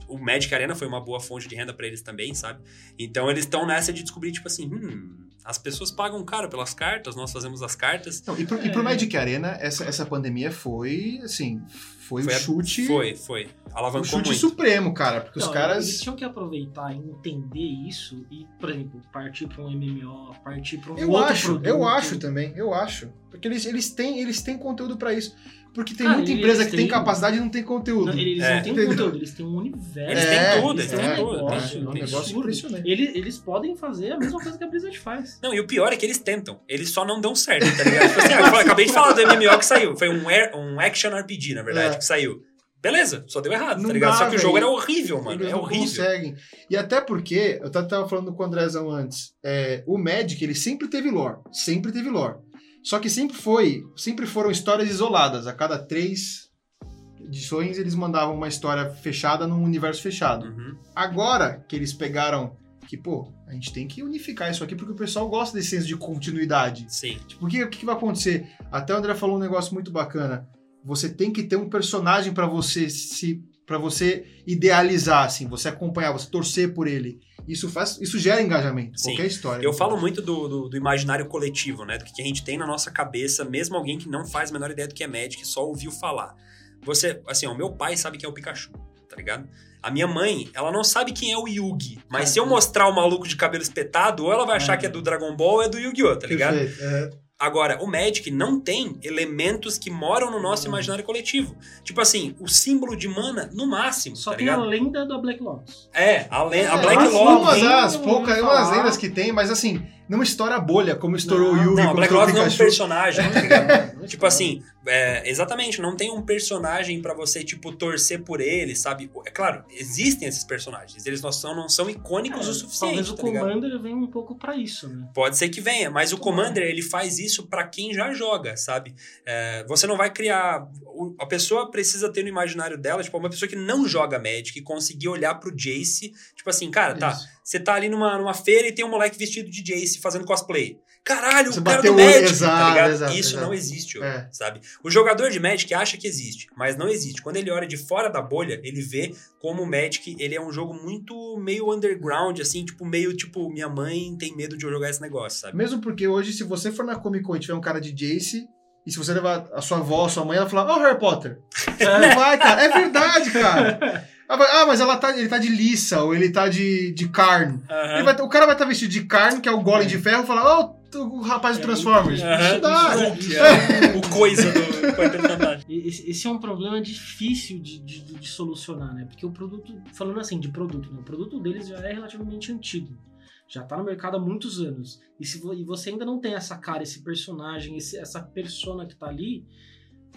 O Magic Arena foi uma boa fonte de renda pra eles também, sabe? Então eles estão nessa de descobrir, tipo assim, hum, as pessoas pagam caro pelas cartas, nós fazemos as cartas. Não, e, pro, e É. pro Magic Arena, essa, essa pandemia foi, assim, foi, Foi o a- chute... Foi, foi. O Alavancou chute muito. supremo, cara, porque os caras... Eles tinham que aproveitar e entender isso e, por exemplo, partir para um MMO, partir para um Eu outro acho, produto. eu acho também, eu acho. Porque eles, eles, têm, eles têm conteúdo pra isso. Porque tem Ah, muita empresa que tem têm- capacidade e não tem conteúdo. Não, eles É. não têm Entendeu? conteúdo, eles têm um universo. Eles É, têm tudo, eles eles têm um tudo. negócio, tem- é um tem negócio impressionante. Eles, eles podem fazer a mesma coisa que a Blizzard faz. Não, e o pior é que eles tentam. Eles só não dão certo, tá ligado? Tipo assim, eu acabei de falar do MMO que saiu. Foi um, air- um action RPG, na verdade, É. que saiu. Beleza, só deu errado, Não tá ligado? dá, só que o jogo era horrível, mano. Eles É horrível. conseguem. E até porque, eu tava- falando com o Andrezão antes, é, o Magic, ele sempre teve lore. Sempre teve lore. Só que sempre foi, sempre foram histórias isoladas. A cada três edições, eles mandavam uma história fechada num universo fechado. Uhum. Agora que eles pegaram que, pô, a gente tem que unificar isso aqui porque o pessoal gosta desse senso de continuidade. Sim. Porque o que, que vai acontecer? Até o André falou um negócio muito bacana. Você tem que ter um personagem pra você se para você idealizar assim, você acompanhar, você torcer por ele. Isso faz, isso gera engajamento, Sim. qualquer história. Eu falo muito do, do, do imaginário coletivo, né? Do que a gente tem na nossa cabeça, mesmo alguém que não faz a menor ideia do que é Magic, só ouviu falar. Você, assim, ó, meu pai sabe que é o Pikachu. tá ligado? A minha mãe, ela não sabe quem é o Yugi. Mas se eu mostrar o maluco de cabelo espetado, ou ela vai achar É. que é do Dragon Ball ou é do Yu-Gi-Oh!, tá ligado? Perfeito. É. Agora, o Magic não tem elementos que moram no nosso imaginário coletivo. Tipo assim, o símbolo de mana, no máximo, Só tá tem a ligado? lenda da Black Lotus. É, a, le- a É, Black mas Lotus. Uma das poucas, ouvi uma das falar. lendas que tem, mas assim, não estoura a bolha, como estourou Não, o Yugi, Não, Black o Lotus não é um personagem, tá ligado? Tipo assim, é, exatamente, não tem um personagem pra você, tipo, torcer por ele, sabe? É claro, existem esses personagens, eles não são, não são icônicos o É, suficiente, Talvez o tá ligado? Commander venha um pouco pra isso, né? Pode ser que venha, mas o. Commander, ele faz isso pra quem já joga, sabe? É, você não vai criar... o- A pessoa precisa ter no imaginário dela, tipo, uma pessoa que não joga Magic e conseguir olhar pro Jace, tipo assim, cara, tá, Isso. Você tá ali numa, numa feira e tem um moleque vestido de Jace fazendo cosplay. Caralho, Você o cara bateu do Magic, tá exato, ligado? exato, Isso exato. não existe, hoje, É. sabe? O jogador de Magic acha que existe, mas não existe. Quando ele olha de fora da bolha, ele vê como o Magic, ele é um jogo muito meio underground, assim, tipo, meio tipo, minha mãe tem medo de eu jogar esse negócio, sabe? Mesmo porque hoje, se você for na Comic Con e tiver um cara de Jace, e se você levar a sua avó, a sua mãe, ela falar, ó, Harry Potter. Não vai, cara. É verdade, cara. Ah, mas ela tá, ele tá de Lissa, ou ele tá de, de. Aham. Ele vai- o cara vai estar vestido de Karn, que é o Golem de Ferro, e falar, ó, o rapaz do Transformers. Aham. Isso dá. Isso É, o coisa do Quarteto Fantástico. Esse, esse é um problema difícil de, de, de solucionar, né? Porque o produto, falando assim de produto, né? o produto deles já é relativamente antigo. Já tá no mercado há muitos anos. E, se e você ainda não tem essa cara, esse personagem, esse- essa persona que tá ali,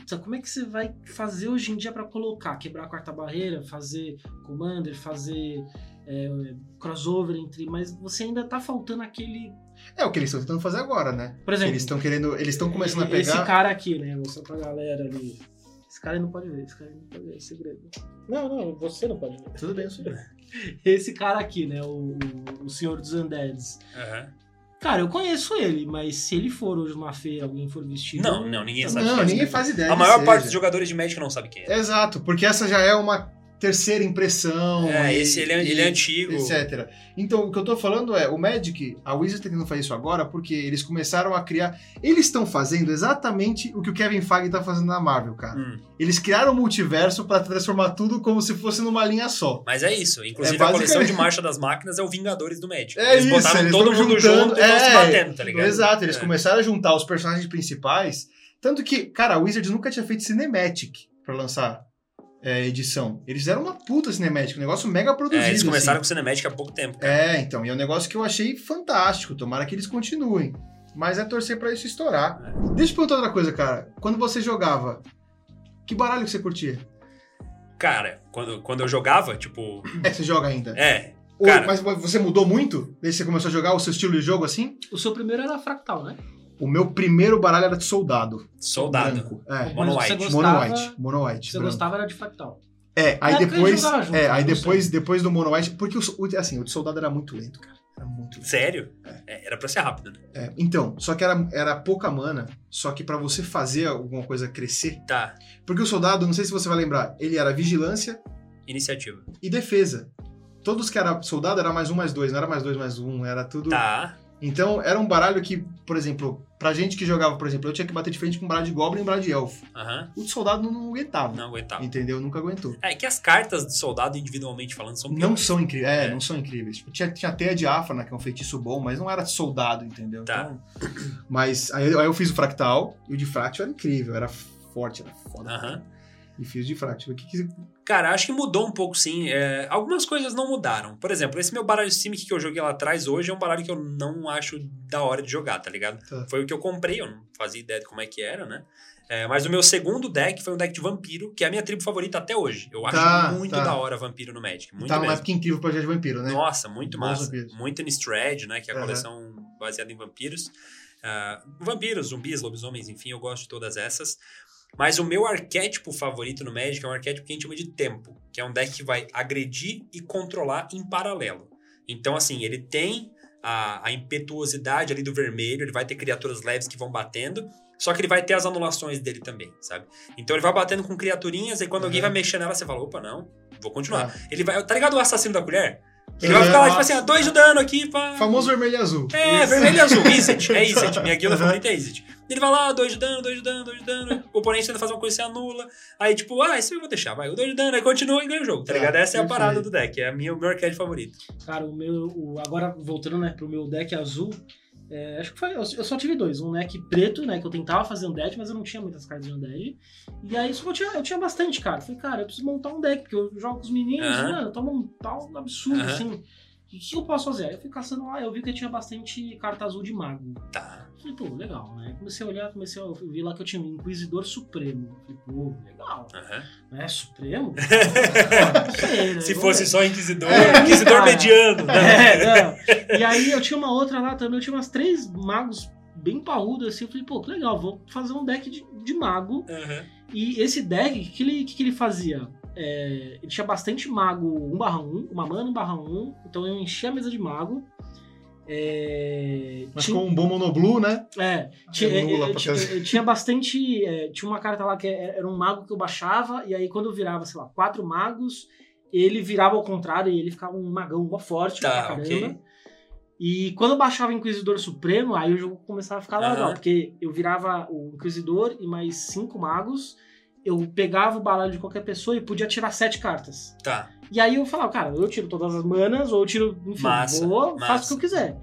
então, como é que você vai fazer hoje em dia pra colocar? Quebrar a quarta barreira, fazer Commander, fazer é, crossover entre. Mas você ainda tá faltando aquele. É o que eles estão tentando fazer agora, né? Por exemplo, Eles estão querendo, eles estão começando a esse pegar. cara aqui, né? Vou mostrar pra galera ali. Esse cara aí não pode ver, esse cara aí não pode ver, é segredo. Não, não, você não pode ver. Tudo bem, eu sei. Esse cara aqui, né? O, o, o Senhor dos Undeads. Aham. Cara, eu conheço ele, mas se ele for hoje numa feira, alguém for vestido. Não, não, ninguém sabe Não, quem é ninguém faz ideia. A maior seja. parte dos jogadores de Magic não sabe quem é. Exato, porque essa já é uma terceira impressão. É, e- esse ele é, e- ele é antigo. etc. Então, o que eu tô falando é, o Magic, a Wizards tá tentando fazer isso agora porque eles começaram a criar... Eles estão fazendo exatamente o que o Kevin Feige tá fazendo na Marvel, cara. Hum, Eles criaram um multiverso pra transformar tudo como se fosse numa linha só. mas é isso. Inclusive, É a coleção basicamente- de Marcha das Máquinas é o Vingadores do Magic. É eles isso, botaram eles todo mundo juntando- junto e estão se é, batendo, tá ligado? Exato, eles É. começaram a juntar os personagens principais. Tanto que, cara, a Wizards nunca tinha feito Cinematic pra lançar é, edição. Eles fizeram uma puta Cinematic, um negócio mega produzido. É, eles começaram assim. com Cinematic há pouco tempo. cara. É, então, e é um negócio que eu achei fantástico. Tomara que eles continuem. Mas é torcer pra isso estourar. Deixa eu te perguntar outra coisa, cara. Quando você jogava, que baralho que você curtia? Cara, quando, quando eu jogava, tipo. É, você joga ainda. É. Ou- cara. mas você mudou muito desde que você começou a jogar o seu estilo de jogo assim? O seu primeiro era fractal, né? O meu primeiro baralho era de soldado. Soldado. Branco. É. Mono white. Mono gostava, white. Mono white. Você branco. gostava era de fractal. É, aí gente depois. junto, é, aí depois, depois do Mono White. Porque o, o- assim, o de soldado era muito lento, cara. Era muito lento. Sério? É, era pra ser rápido, né? É, então, só que era, era pouca mana. Só que pra você fazer alguma coisa crescer. Tá. Porque o soldado, não sei se você vai lembrar, ele era vigilância Iniciativa. e defesa. Todos que era soldado era mais um, mais dois, não era mais dois, mais um, era tudo. Tá. Então era um baralho que, por exemplo, pra gente que jogava, por exemplo, eu tinha que bater de frente com um baralho de Goblin e um baralho de Elfo. Aham. O de soldado não, aguentava. Não aguentava. Entendeu? Nunca aguentou. É que as cartas de soldado, individualmente falando, são Não são incríveis. É, É. não são incríveis. Tipo, tinha, tinha teia de Afana, que é um feitiço bom, mas não era soldado, entendeu? Tá. Então, mas aí, eu- aí eu fiz o fractal, e o de fractal era incrível, era forte, era foda. Aham. E fiz de fractal. O que que... Cara, acho que mudou um pouco sim. É, algumas coisas não mudaram. Por exemplo, esse meu baralho Simic que eu joguei lá atrás hoje é um baralho que eu não acho da hora de jogar, tá ligado? Tá. Foi o que eu comprei, eu não fazia ideia de como é que era, né? É, mas o meu segundo deck foi um deck de vampiro, que é a minha tribo favorita até hoje. Eu acho Tá, muito tá. da hora vampiro no Magic. Muito tá mesmo. época incrível pra Projeto Vampiro, né? Nossa, muito Bons massa. vampiros. Muito Innistrad, né? Que é a Aham. coleção baseada em vampiros. Ah, vampiros, zumbis, lobisomens, enfim, eu gosto de todas essas. Mas o meu arquétipo favorito no Magic é um arquétipo que a gente chama de tempo, que é um deck que vai agredir e controlar em paralelo. Então, assim, ele tem a, a impetuosidade ali do vermelho, ele vai ter criaturas leves que vão batendo, só que ele vai ter as anulações dele também, sabe? Então ele vai batendo com criaturinhas, e quando alguém Aham. vai mexer nela, você fala, opa, não, vou continuar. Tá. Ele vai. Tá ligado o assassino da colher? Ele vai ficar lá, tipo assim, ah, dois de dano aqui, pá. Famoso vermelho e azul. É, Isso. vermelho e azul, Izzet. É Izzet. Minha guilda favorita é Izzet. Ele vai lá, dois de dano, dois de dano, dois de dano. O oponente tenta fazer uma coisa e você anula. Aí, tipo, ah, isso eu vou deixar, vai. O dois de dano, aí continua e ganha o jogo, tá Tá, ligado? Essa é a parada do deck. É a minha, o meu arcade favorito. Cara, o meu. o- agora, voltando, né, pro meu deck azul. É, acho que foi. Eu eu só tive dois. Um deck preto, né? Que eu tentava fazer undead, mas eu não tinha muitas cartas de undead. E aí só que eu tinha, eu tinha bastante, cara. Falei, cara, eu preciso montar um deck, porque eu jogo com os meninos, Aham. mano, eu montar um absurdo, assim. O que eu posso fazer? Aí eu fui caçando lá, eu vi que tinha bastante carta azul de mago. Tá. Falei, pô, legal, né? Comecei a olhar, comecei a eu vi lá que eu tinha um Inquisidor Supremo. Falei, pô, legal. Aham. É Supremo? Não sei, né? Se fosse só Inquisidor, É, Inquisidor cara. mediano. Né? É, não. E aí eu tinha uma outra lá também, eu tinha umas três magos bem parrudos assim. Eu falei, pô, que legal, vou fazer um deck de, de mago. Aham. E esse deck, o que, que, ele, que, que ele fazia? É, ele tinha bastante mago 1/1, uma mana 1/1, então eu enchia a mesa de mago. É, Mas tinha- com um bom monoblu, né? é, tinha, é, é, tinha, é, tinha bastante. é, tinha uma carta lá que era um mago que eu baixava, e aí quando eu virava, sei lá, quatro magos, ele virava ao contrário e ele ficava um magão mó forte Tá, pra caramba. ok. E quando eu baixava o Inquisidor Supremo, aí o jogo começava a ficar legal, porque eu virava o Inquisidor e mais cinco magos, eu pegava o baralho de qualquer pessoa e podia tirar sete cartas. Tá. E aí eu falava, cara, eu tiro todas as manas, ou eu tiro, enfim, Massa, vou, massa. faço o que eu quiser.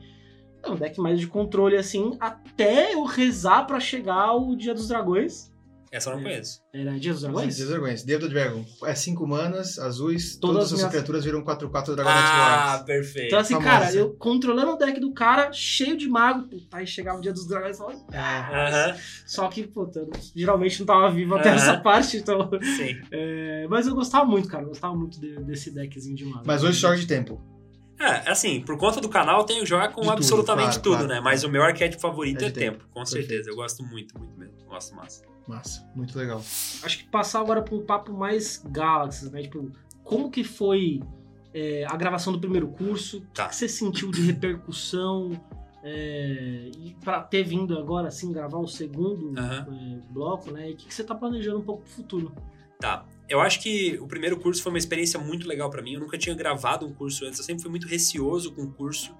É um deck mais de controle, assim, até eu rezar pra chegar o Dia dos Dragões. Essa eu não conheço. Era Dia dos Dragões? Dia dos Dragões. Of the Dragon. É cinco manas, azuis, Todas todas, as minhas- criaturas viram 4-4 Dragonite Ah, Lords. perfeito. Então, assim, famosa. cara, eu controlando o deck do cara, cheio de mago, puta, aí chegava o Dia dos Dragões e falava, ah, Aham, Só que, puta, eu geralmente não tava vivo até Aham. essa parte, então. sim. é, mas eu gostava muito, cara. Eu gostava muito de- desse deckzinho de mago. Mas hoje joga de tempo. É, assim, por conta do canal, eu tenho que jogar com De tudo, absolutamente claro, tudo, claro. né? Mas o meu arquétipo favorito É é, tempo, tempo. com Perfeito. certeza. Eu gosto muito, muito mesmo. Gosto massa. Massa, muito legal. Acho que passar agora pra um papo mais Galaxies, né? Tipo, como que foi é, a gravação do primeiro curso? O Tá. que você sentiu de repercussão? É, e pra ter vindo agora, assim, gravar o segundo é, bloco, né? E o que, que você tá planejando um pouco pro futuro? Tá. Eu acho que o primeiro curso foi uma experiência muito legal pra mim. Eu nunca tinha gravado um curso antes. Eu sempre fui muito receoso com o curso.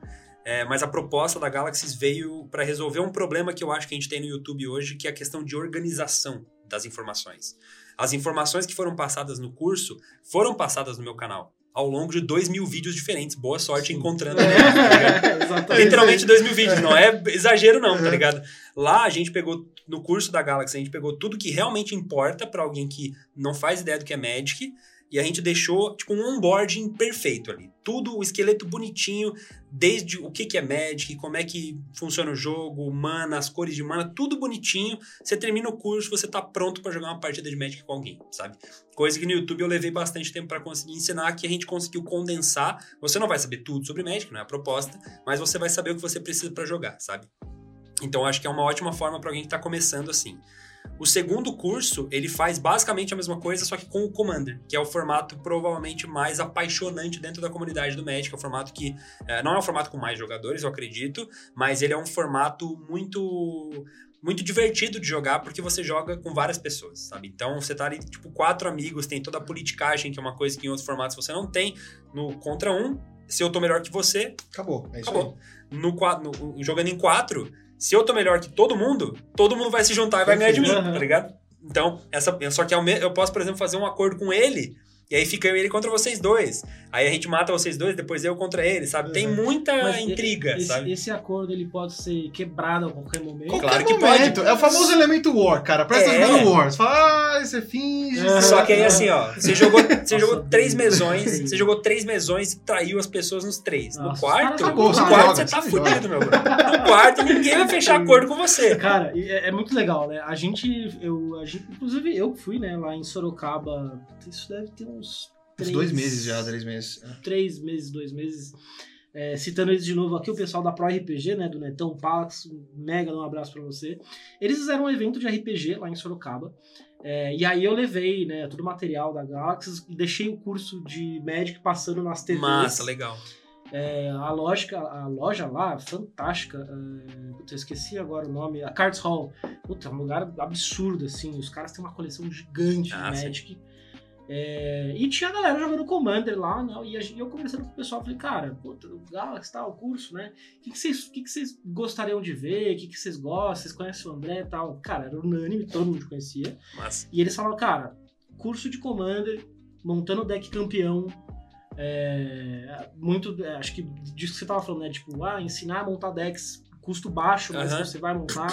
É, mas a proposta da Galaxy veio pra resolver um problema que eu acho que a gente tem no YouTube hoje, que é a questão de organização das informações. As informações que foram passadas no curso foram passadas no meu canal ao longo de dois mil vídeos diferentes. Boa sorte encontrando. tá ligado? Exatamente. Literalmente dois mil vídeos, não é exagero não, tá ligado? Lá a gente pegou, no curso da Galaxy, a gente pegou tudo que realmente importa pra alguém que não faz ideia do que é Magic, e a gente deixou, tipo, um onboarding perfeito ali. Tudo, o esqueleto bonitinho, desde o que que é Magic, como é que funciona o jogo, mana, as cores de mana, tudo bonitinho. Você termina o curso, você tá pronto pra jogar uma partida de Magic com alguém, sabe? Coisa que no YouTube eu levei bastante tempo pra conseguir ensinar, que a gente conseguiu condensar. Você não vai saber tudo sobre Magic, não é a proposta, mas você vai saber o que você precisa pra jogar, sabe? Então acho que é uma ótima forma pra alguém que tá começando assim. O segundo curso, ele faz basicamente a mesma coisa, só que com o Commander, que é o formato provavelmente mais apaixonante dentro da comunidade do Magic. É um formato que eh, não é um formato com mais jogadores, eu acredito, mas ele é um formato muito muito divertido de jogar porque você joga com várias pessoas, sabe? Então você tá ali, tipo, quatro amigos, tem toda a politicagem, que é uma coisa que em outros formatos você não tem. No contra um, se eu tô melhor que você, Acabou. É isso acabou. No, no- jogando em quatro, se eu tô melhor que todo mundo, todo mundo vai se juntar e vai ganhar de mim, tá ligado? Então, essa, só que eu posso, por exemplo, fazer um acordo com ele, e aí fica ele contra vocês dois. Aí a gente mata vocês dois, depois eu contra ele, sabe? Tem Uhum. muita Mas intriga, esse, sabe? esse acordo ele pode ser quebrado a qualquer momento. Qualquer Claro que momento. pode. É o famoso elemento War, cara. Presta É. jogando War. Você fala, ah, você finge. É. Só que aí, assim, ó, você jogou, você jogou três mesões, você jogou três mesões e traiu as pessoas nos três. No Nossa, os quarto, no acabou, você quarto joga, você tá fudido, meu bro. No quarto, ninguém vai fechar acordo com você. Cara, é, é muito legal, né? A gente, eu, a gente, inclusive eu fui, né, lá em Sorocaba. Isso deve ter uns Uns três, dois meses já, três meses. Três meses, dois meses. É, citando eles de novo aqui, o pessoal da Pro RPG, né, do Netão Palax, um mega um abraço pra você. Eles fizeram um evento de RPG lá em Sorocaba. É, e aí eu levei, né, todo o material da Galaxy e deixei o curso de Magic passando nas TVs. Massa, legal. É, a, lógica, a loja lá, fantástica. É, eu esqueci agora o nome. A Cards Hall. Puta, é um lugar absurdo, assim. Os caras têm uma coleção gigante Ah, de sim. É, e tinha a galera jogando Commander lá, né? E, a, e eu conversando com o pessoal, falei, cara, puta, o Galaxy tá, o curso, né? O que, que, vocês, que, que vocês gostariam de ver? O que, que vocês gostam? Vocês conhecem o André e tal? Cara, era unânime, todo mundo conhecia. Mas, E eles falaram, cara, curso de Commander, montando deck campeão. é, muito, é, acho que disso que você tava falando, né? Tipo, ah, ensinar a montar decks, custo baixo, mas Aham. você vai montar.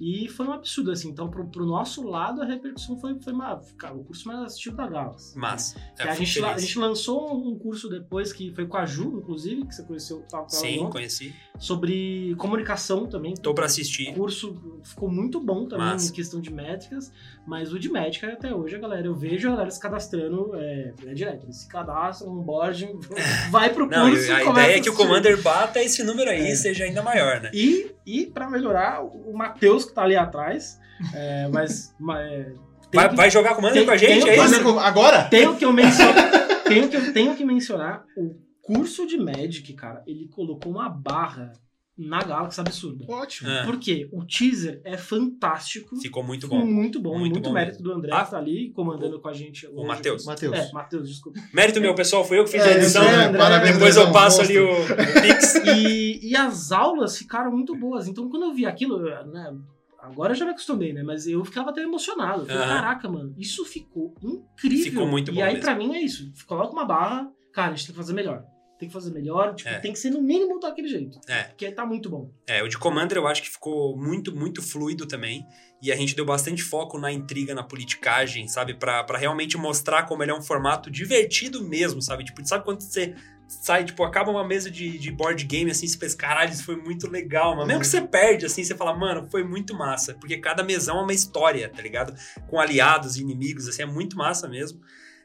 E foi um absurdo, assim. Então, pro, pro nosso lado, a repercussão foi, foi uma, cara, o curso mais assistido da Galaxy. mas Que é, a, gente, a gente lançou um curso depois que foi com a Ju, inclusive, que você conheceu, tava com Sim, ontem, conheci. sobre comunicação também. Tô pra O assistir. curso ficou muito bom também Massa. em questão de métricas, mas o de métrica até hoje, a galera, eu vejo a galera se cadastrando é, é direto. Eles se cadastram, um board, vai pro Não, curso e a ideia é que o. Commander bata esse número aí É. seja ainda maior, né? E, e para melhorar, o Matheus que tá ali atrás, é, mas, mas é, tem Vai, que- vai jogar Commander tem- com a gente, tem- é isso? agora? tenho que eu mencionar, tenho que tenho que mencionar o curso de Magic, cara, ele colocou uma barra na Galaxy absurda. Ótimo. Ah, Porque o teaser é fantástico. ficou muito Ficou bom. muito bom, Muito muito, bom mérito do André Ah, que tá ali comandando com a gente. O. Matheus. Matheus. É, Matheus, desculpa. Mérito meu, pessoal, fui eu que fiz É, a edição. é, né? André. parabéns, Depois eu passo ali o, o Pix. E, e as aulas ficaram muito boas. Então, quando eu vi aquilo, né, agora eu já me acostumei, né? Mas eu ficava até emocionado. Eu falei, caraca, mano, isso ficou incrível. Ficou muito e bom aí, mesmo. pra mim, é isso. Coloca uma barra, cara, a gente tem que fazer melhor. Tem que fazer melhor, tipo, É. tem que ser no mínimo daquele jeito. É. Porque tá muito bom. É, o de Commander eu acho que ficou muito, muito fluido também. E a gente deu bastante foco na intriga, na politicagem, sabe? Pra, pra realmente mostrar como ele é um formato divertido mesmo, sabe? Tipo, sabe quando você sai, tipo, acaba uma mesa de, de board game, assim, você pensa, caralho, isso foi muito legal, mano. Mesmo que você perde, assim, você fala, mano, foi muito massa. Porque cada mesão é uma história, tá ligado? Com aliados e inimigos, assim, é muito massa mesmo.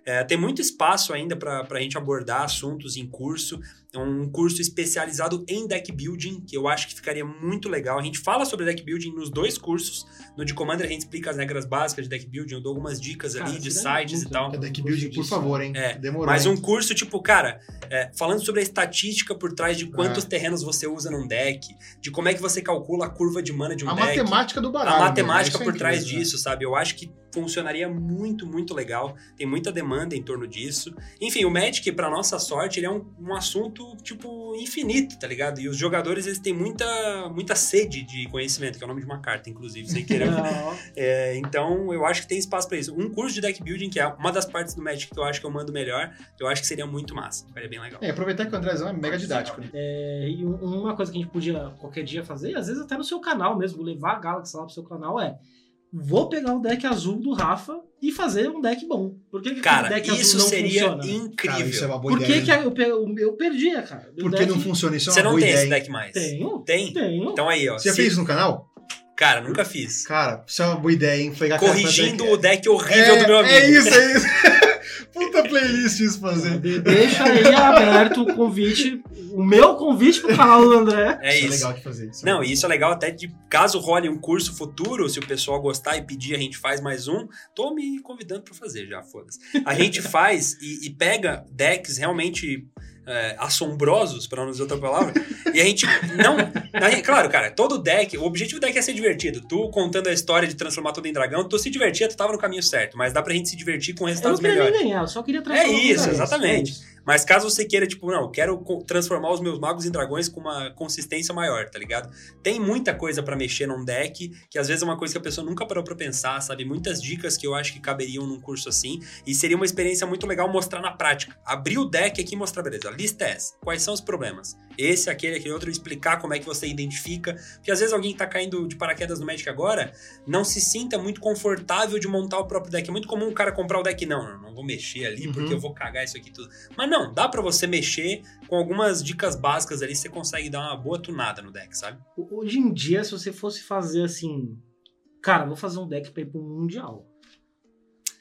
É, tem muito espaço ainda pra, pra gente abordar assuntos em curso. É um curso especializado em deck building, que eu acho que ficaria muito legal. A gente fala sobre deck building nos dois cursos. No de Commander a gente explica as regras básicas de deck building, eu dou algumas dicas Cara, ali de sites e tal. É deck building, por favor, hein? É, Demorou. Mas um curso, tipo, cara, é, falando sobre a estatística por trás de quantos É. terrenos você usa num deck, de como é que você calcula a curva de mana de um A deck. matemática do baralho. a né? matemática é por trás incrível, né? disso, sabe? Eu acho que funcionaria muito, muito legal. Tem muita demanda em torno disso. Enfim, o Magic, pra nossa sorte, ele é um, um assunto, tipo, infinito, tá ligado? E os jogadores, eles têm muita, muita sede de conhecimento, que é o nome de uma carta, inclusive, sem querer. É, então, eu acho que tem espaço pra isso. Um curso de deck building, que é uma das partes do Magic que eu acho que eu mando melhor, eu acho que seria muito massa. Ficaria bem legal. É, aproveitar que o Andrezão é mega didático, né? É, e um- uma coisa que a gente podia qualquer dia fazer, e às vezes até no seu canal mesmo, levar a Galaxy lá pro seu canal, é vou pegar o deck azul do Rafa e fazer um deck bom. Por que, que Cara, deck isso azul não seria funciona? incrível. Cara, isso é uma boa Por ideia. que, que eu, pe- o meu perdia, cara? Meu Por que deck- não funciona? Isso é uma Você não boa tem ideia. esse deck mais? Tenho. Tem? Tenho. Então aí, ó. Você se- fez isso no canal? Cara, nunca fiz. Cara, isso é uma boa ideia, hein? Pegar Corrigindo deck- o deck horrível é, do meu amigo. É isso, é isso. Puta playlist isso fazer. De- Deixa aí aberto o convite, o meu convite pro canal do André. É isso. isso. é legal de fazer. Isso é Não, legal. e isso é legal até de caso role um curso futuro, se o pessoal gostar e pedir, a gente faz mais um. Tô me convidando pra fazer já, foda-se. A gente faz e, e pega decks realmente é, assombrosos, pra não dizer outra palavra, e a gente não. a gente- claro, cara, todo deck, o objetivo do deck é ser divertido. Tu contando a história de transformar tudo em dragão, tu se divertia, tu tava no caminho certo, mas dá pra gente se divertir com Eu não resultados queria melhores. nem ganhar, eu só queria transformar É isso, exatamente. É isso. Mas caso você queira, tipo, não, quero co- transformar os meus magos em dragões com uma consistência maior, tá ligado? Tem muita coisa pra mexer num deck, que às vezes é uma coisa que a pessoa nunca parou pra pensar, sabe? Muitas dicas que eu acho que caberiam num curso assim, e seria uma experiência muito legal mostrar na prática. Abrir o deck aqui e mostrar, beleza, a lista é essa. Quais são os problemas? Esse, aquele, aquele outro, explicar como é que você identifica. Porque às vezes alguém que tá caindo de paraquedas no Magic agora não se sinta muito confortável de montar o próprio deck. É muito comum o cara comprar o deck, não, não, não vou mexer ali Uhum. porque eu vou cagar isso aqui tudo. Mas não, dá pra você mexer com algumas dicas básicas ali, você consegue dar uma boa tunada no deck, sabe? Hoje em dia, se você fosse fazer assim, cara, vou fazer um deck pra ir pro Mundial.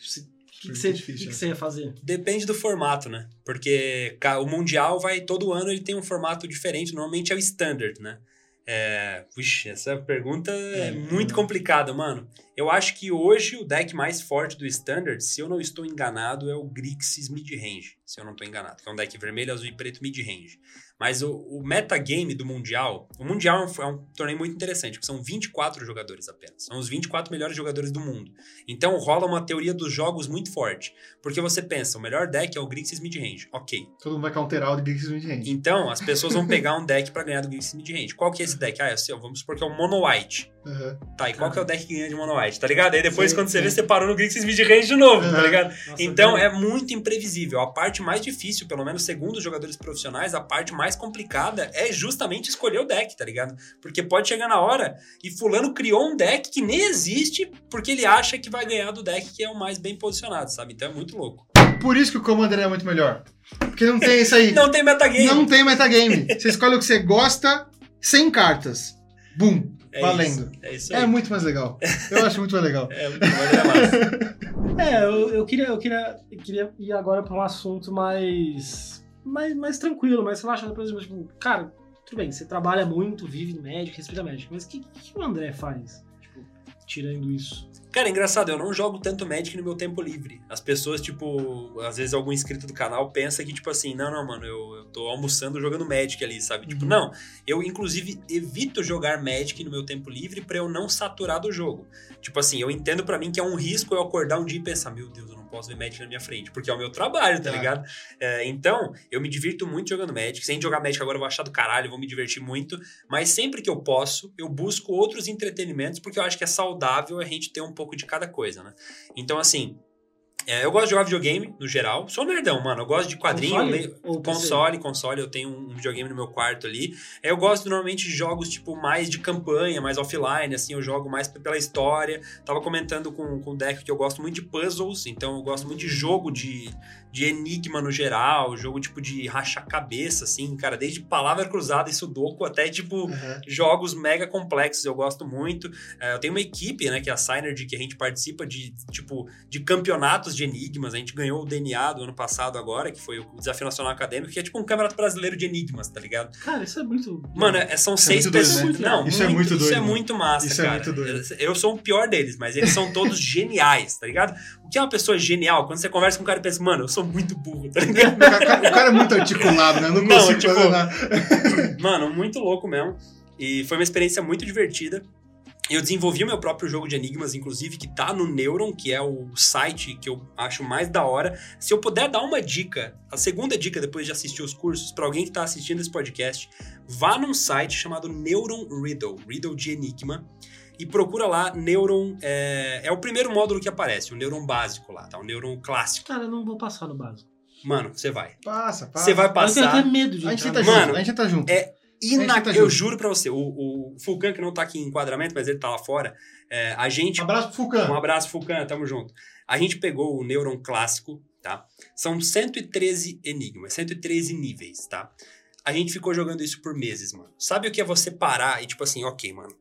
Se- O que, que, Muito você, difícil, que que né? você ia fazer? Depende do formato, né? Porque o Mundial vai, todo ano ele tem um formato diferente, normalmente é o Standard, né? É, puxa, essa pergunta é, É, muito complicada, mano. Eu acho que hoje o deck mais forte do Standard, se eu não estou enganado, é o Grixis Midrange. Se eu não estou enganado. Que é um deck vermelho, azul e preto midrange. Mas o, o metagame do Mundial, o Mundial é um, é um, torneio muito interessante, porque são 24 jogadores apenas. São os 24 melhores jogadores do mundo. Então rola uma teoria dos jogos muito forte. Porque você pensa, o melhor deck é o Grixis Midrange. Ok. Todo mundo vai counterar o Grixis Midrange. Então, as pessoas vão pegar um deck para ganhar do Grixis Midrange. Qual que é esse deck? Ah, é assim, vamos supor que é o Mono White. Uhum. Tá, e qual que é o deck que ganha de Mono White, tá ligado? Aí depois, sim, quando você sim. vê, você parou no Grixis Midrange de novo, uhum. tá ligado? Nossa, então, é muito imprevisível. A parte mais difícil, pelo menos segundo os jogadores profissionais, a parte mais complicada é justamente escolher o deck, tá ligado? Porque pode chegar na hora e fulano criou um deck que nem existe porque ele acha que vai ganhar do deck que é o mais bem posicionado, sabe? Então é muito louco. Por isso que o Commander é muito melhor. Porque não tem isso aí. não tem metagame. Não tem metagame. Você escolhe o que você gosta, sem cartas. Bum. É valendo. Isso, é isso aí. É muito mais legal. Eu acho muito mais legal. é, muito mais massa. é, eu, eu, queria, eu, queria, eu queria ir agora para um assunto mais mais, mais tranquilo, mais relaxado. Por exemplo, tipo, cara, tudo bem, você trabalha muito, vive no médico, respeita médico, mas o que, que o André faz? Tipo, tirando isso. Cara, é engraçado, eu não jogo tanto Magic no meu tempo livre. As pessoas, tipo, às vezes algum inscrito do canal pensa que, tipo assim, não, não, mano, eu, eu tô almoçando jogando Magic ali, sabe? Tipo, uhum. Tipo, não. Eu, inclusive, evito jogar Magic no meu tempo livre para eu não saturar do jogo. Tipo assim, eu entendo para mim que é um risco eu acordar um dia e pensar, meu Deus, eu não posso ver Magic na minha frente, porque é o meu trabalho, tá é. ligado? É, então, eu me divirto muito jogando Magic. Sem jogar Magic agora eu vou achar do caralho, vou me divertir muito. Mas sempre que eu posso, eu busco outros entretenimentos, porque eu acho que é saudável a gente ter um pouco de cada coisa, né? Então, assim, é, eu gosto de jogar videogame, no geral. Sou nerdão, mano. Eu gosto de quadrinho. Console? Leio, console, console. Eu tenho um videogame no meu quarto ali. É, eu gosto normalmente de jogos, tipo, mais de campanha, mais offline, assim. Eu jogo mais pela história. Tava comentando com, com o Deck que eu gosto muito de puzzles. Então, eu gosto muito de jogo de, de enigma no geral. Jogo, tipo, de rachar-cabeça, assim. Cara, desde palavra cruzada e sudoku até, tipo, uhum. jogos mega complexos. Eu gosto muito. É, eu tenho uma equipe, né, que é a Synergy, que a gente participa de, tipo, de campeonatos de enigmas. A gente ganhou o DNA do ano passado agora, que foi o Desafio Nacional Acadêmico, que é tipo um campeonato brasileiro de enigmas, tá ligado? Cara, isso é muito. Mano, é, são isso é seis é pessoas. Doido, né? Não, isso é muito, é muito doido. Isso é muito massa, isso cara. É muito doido. Eu sou o pior deles, mas eles são todos geniais, tá ligado? O que é uma pessoa genial? Quando você conversa com um cara e pensa, mano, eu sou muito burro, tá ligado? o cara é muito articulado, né? Eu não consigo não, tipo, fazer nada. Mano, muito louco mesmo. E foi uma experiência muito divertida. Eu desenvolvi o meu próprio jogo de enigmas, inclusive, que tá no Neuron, que é o site que eu acho mais da hora. Se eu puder dar uma dica, a segunda dica depois de assistir os cursos, para alguém que tá assistindo esse podcast, vá num site chamado Neuron Riddle, Riddle de Enigma, e procura lá Neuron. É, é o primeiro módulo que aparece, o Neuron básico lá, tá? O Neuron clássico. Cara, eu não vou passar no básico. Mano, você vai. Passa, passa. Você vai passar. Eu tenho até medo de a gente tá Mano, junto, a gente tá junto. É Inac... Eu juro pra você, o, o Fulcan, que não tá aqui em enquadramento, mas ele tá lá fora, é, a gente... Um abraço pro Fulcan. Um abraço, Fulcan, tamo junto. A gente pegou o Neuron clássico, tá? São 113 enigmas, 113 níveis, tá? A gente ficou jogando isso por meses, mano. Sabe o que é você parar e tipo assim, ok, mano,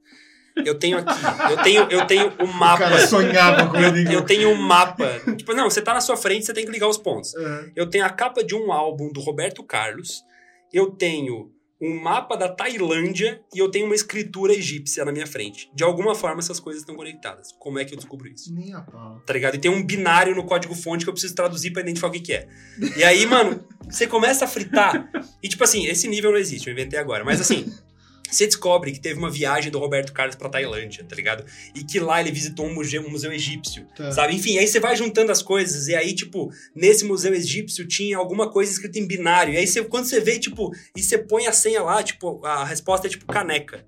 eu tenho aqui, eu tenho, eu tenho um mapa. O cara sonhava com eu, eu tenho um mapa. Tipo, não, você tá na sua frente, você tem que ligar os pontos. Uhum. Eu tenho a capa de um álbum do Roberto Carlos. Eu tenho um mapa da Tailândia e eu tenho uma escritura egípcia na minha frente. De alguma forma essas coisas estão conectadas. Como é que eu descubro isso? Nem a pau. Tá ligado? E tem um binário no código fonte que eu preciso traduzir para identificar o que, que é. E aí, mano, você começa a fritar. E tipo assim, esse nível não existe, eu inventei agora. Mas assim, você descobre que teve uma viagem do Roberto Carlos pra Tailândia, tá ligado? E que lá ele visitou um museu, um museu egípcio, tá. sabe? Enfim, aí você vai juntando as coisas, e aí, tipo, nesse museu egípcio tinha alguma coisa escrita em binário. E aí, você, quando você vê, tipo, e você põe a senha lá, tipo, a resposta é tipo caneca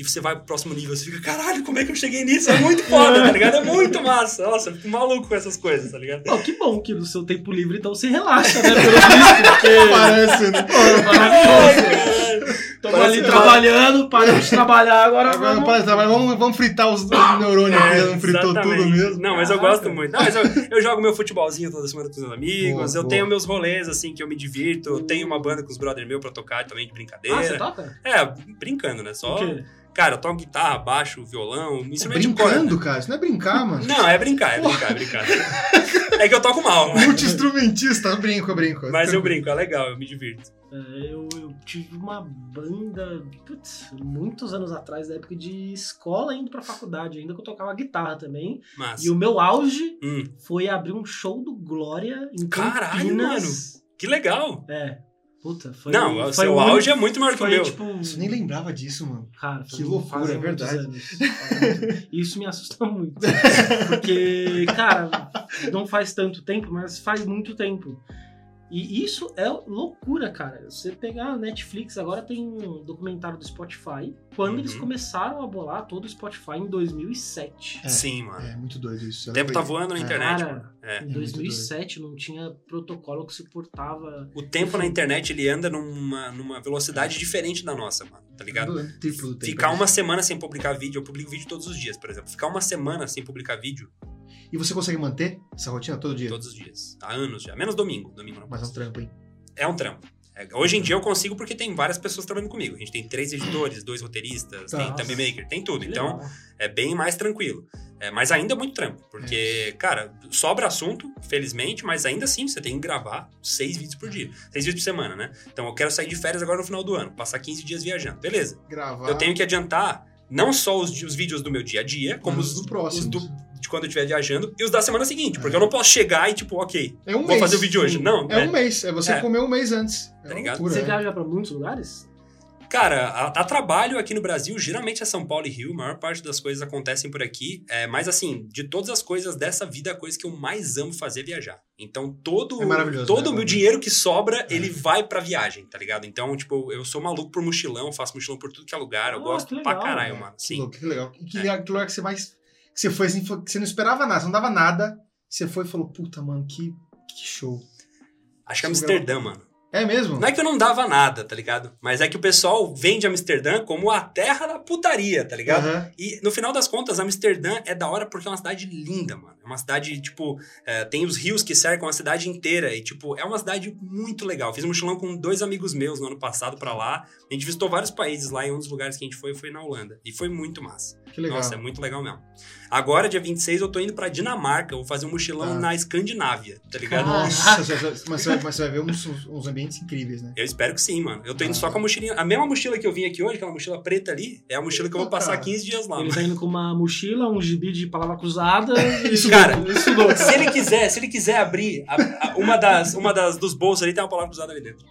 e você vai pro próximo nível, você fica, caralho, como é que eu cheguei nisso? É muito foda, tá ligado? É muito massa. Nossa, eu fico maluco com essas coisas, tá ligado? Pô, que bom que no seu tempo livre, então, você relaxa, né? Pelo visto, porque... Parece, né? Pô, maravilhoso. Tamo ali trabalhando, paramos de trabalhar, agora, agora vamos... Parece, vamos... Vamos fritar os neurônios é, não fritou tudo mesmo. Não, mas eu gosto muito. Não, mas eu, eu jogo meu futebolzinho toda semana com os meus amigos, boa, eu boa. tenho meus rolês, assim, que eu me divirto, eu tenho uma banda com os brother meu pra tocar também de brincadeira. Ah, você toca? É, brincando, né? Só... Cara, eu toco guitarra, baixo, violão, um instrumento de Brincando, corda. cara. Isso não é brincar, mano. Não, é brincar, é brincar, é brincar. É que eu toco mal? Multi-instrumentista, brinco, brinco. mas eu brinco, é legal, eu me divirto. É, eu, eu tive uma banda, putz, muitos anos atrás, da época de escola, indo pra faculdade, ainda que eu tocava guitarra também. Mas, E o meu auge hum, foi abrir um show do Glória em Caralho, Campinas. que legal. É. Puta, foi. Não, o foi seu um- auge é muito maior que o meu. tipo, Você nem lembrava disso, mano. Cara, Que loucura, é verdade. Isso me assusta muito. Porque, cara, não faz tanto tempo, mas faz muito tempo. E isso é loucura, cara. Você pegar a Netflix, agora tem um documentário do Spotify. Quando Uhum. eles começaram a bolar todo o Spotify em 2007. É. Sim, mano. É muito doido isso. O tempo tá voando na É. internet, Cara, mano. É. Em muito 2007 não tinha protocolo que suportava. O tempo na internet, ele anda numa, numa velocidade diferente da nossa, mano. Tá ligado? Tempo. Ficar uma semana sem publicar vídeo, eu publico vídeo todos os dias, por exemplo. Ficar uma semana sem publicar vídeo, E você consegue manter essa rotina todo dia? todos os dias. Há anos já. Menos domingo. Domingo não Mas é um trampo, hein? É um trampo. É, Hoje em dia eu consigo porque tem várias pessoas trabalhando comigo. A gente tem três editores, dois roteiristas, tem Nossa. thumb maker, tem tudo. Então, é bem mais tranquilo. É, mas ainda é muito trampo, porque, cara, sobra assunto, felizmente, mas ainda assim você tem que gravar seis vídeos por dia. Seis vídeos por semana, né? Então eu quero sair de férias agora no final do ano, passar 15 dias viajando. Beleza. Gravar. Eu tenho que adiantar não só os, os vídeos do meu dia a dia, como Mas os, do próximo. De quando eu estiver viajando e os da semana seguinte, porque eu não posso chegar e, tipo, ok, É um vou mês. fazer o vídeo hoje. Não, É um mês. É você É. comer um mês antes. É Tá ligado? loucura, Você é. viaja pra muitos lugares? Cara, a, a trabalho aqui no Brasil, geralmente é São Paulo e Rio, a maior parte das coisas acontecem por aqui. É, mas assim, de todas as coisas dessa vida, a coisa que eu mais amo fazer é viajar. Então, todo, É todo né? o meu dinheiro que sobra, ele vai pra viagem, tá ligado? Então, tipo, eu sou maluco por mochilão, faço mochilão por tudo que é lugar, eu Ah, gosto que pra legal, caralho, É, mano. Que Sim. louco, que legal. E que, É. que lugar que você mais. Que você foi assim, que você não esperava nada, você não dava nada. Você foi e falou, puta, mano, que, que show. Acho que é Amsterdã, mano. É mesmo? Não é que eu não dava nada, tá ligado? Mas é que o pessoal vende Amsterdã como a terra da putaria, tá ligado? Aham. E no final das contas, Amsterdã é da hora porque é uma cidade linda, mano. É uma cidade, tipo, é, tem os rios que cercam a cidade inteira. E, tipo, é uma cidade muito legal. Fiz um mochilão com dois amigos meus no ano passado pra lá. A gente visitou vários países lá e um dos lugares que a gente foi foi na Holanda. E foi muito massa. Que legal. Nossa, é muito legal mesmo. Agora, dia 26, eu tô indo pra Dinamarca. Vou fazer um mochilão Tá. na Escandinávia, tá ligado? Nossa, mas, você vai, mas você vai ver uns, uns- uns ambientes incríveis, né? Eu espero que sim, mano. Eu tô indo Ah. só com a mochilinha. A mesma mochila que eu vim aqui hoje, aquela mochila preta ali, é a mochila que eu vou Eita, passar cara. 15 dias lá. Ele mano. tá indo com uma mochila, um gibi de palavra cruzada. e- Isso, cara, isso louco. Se ele quiser, se ele quiser abrir a- a- uma, das, uma das dos bolsos ali, tem uma palavra cruzada ali dentro.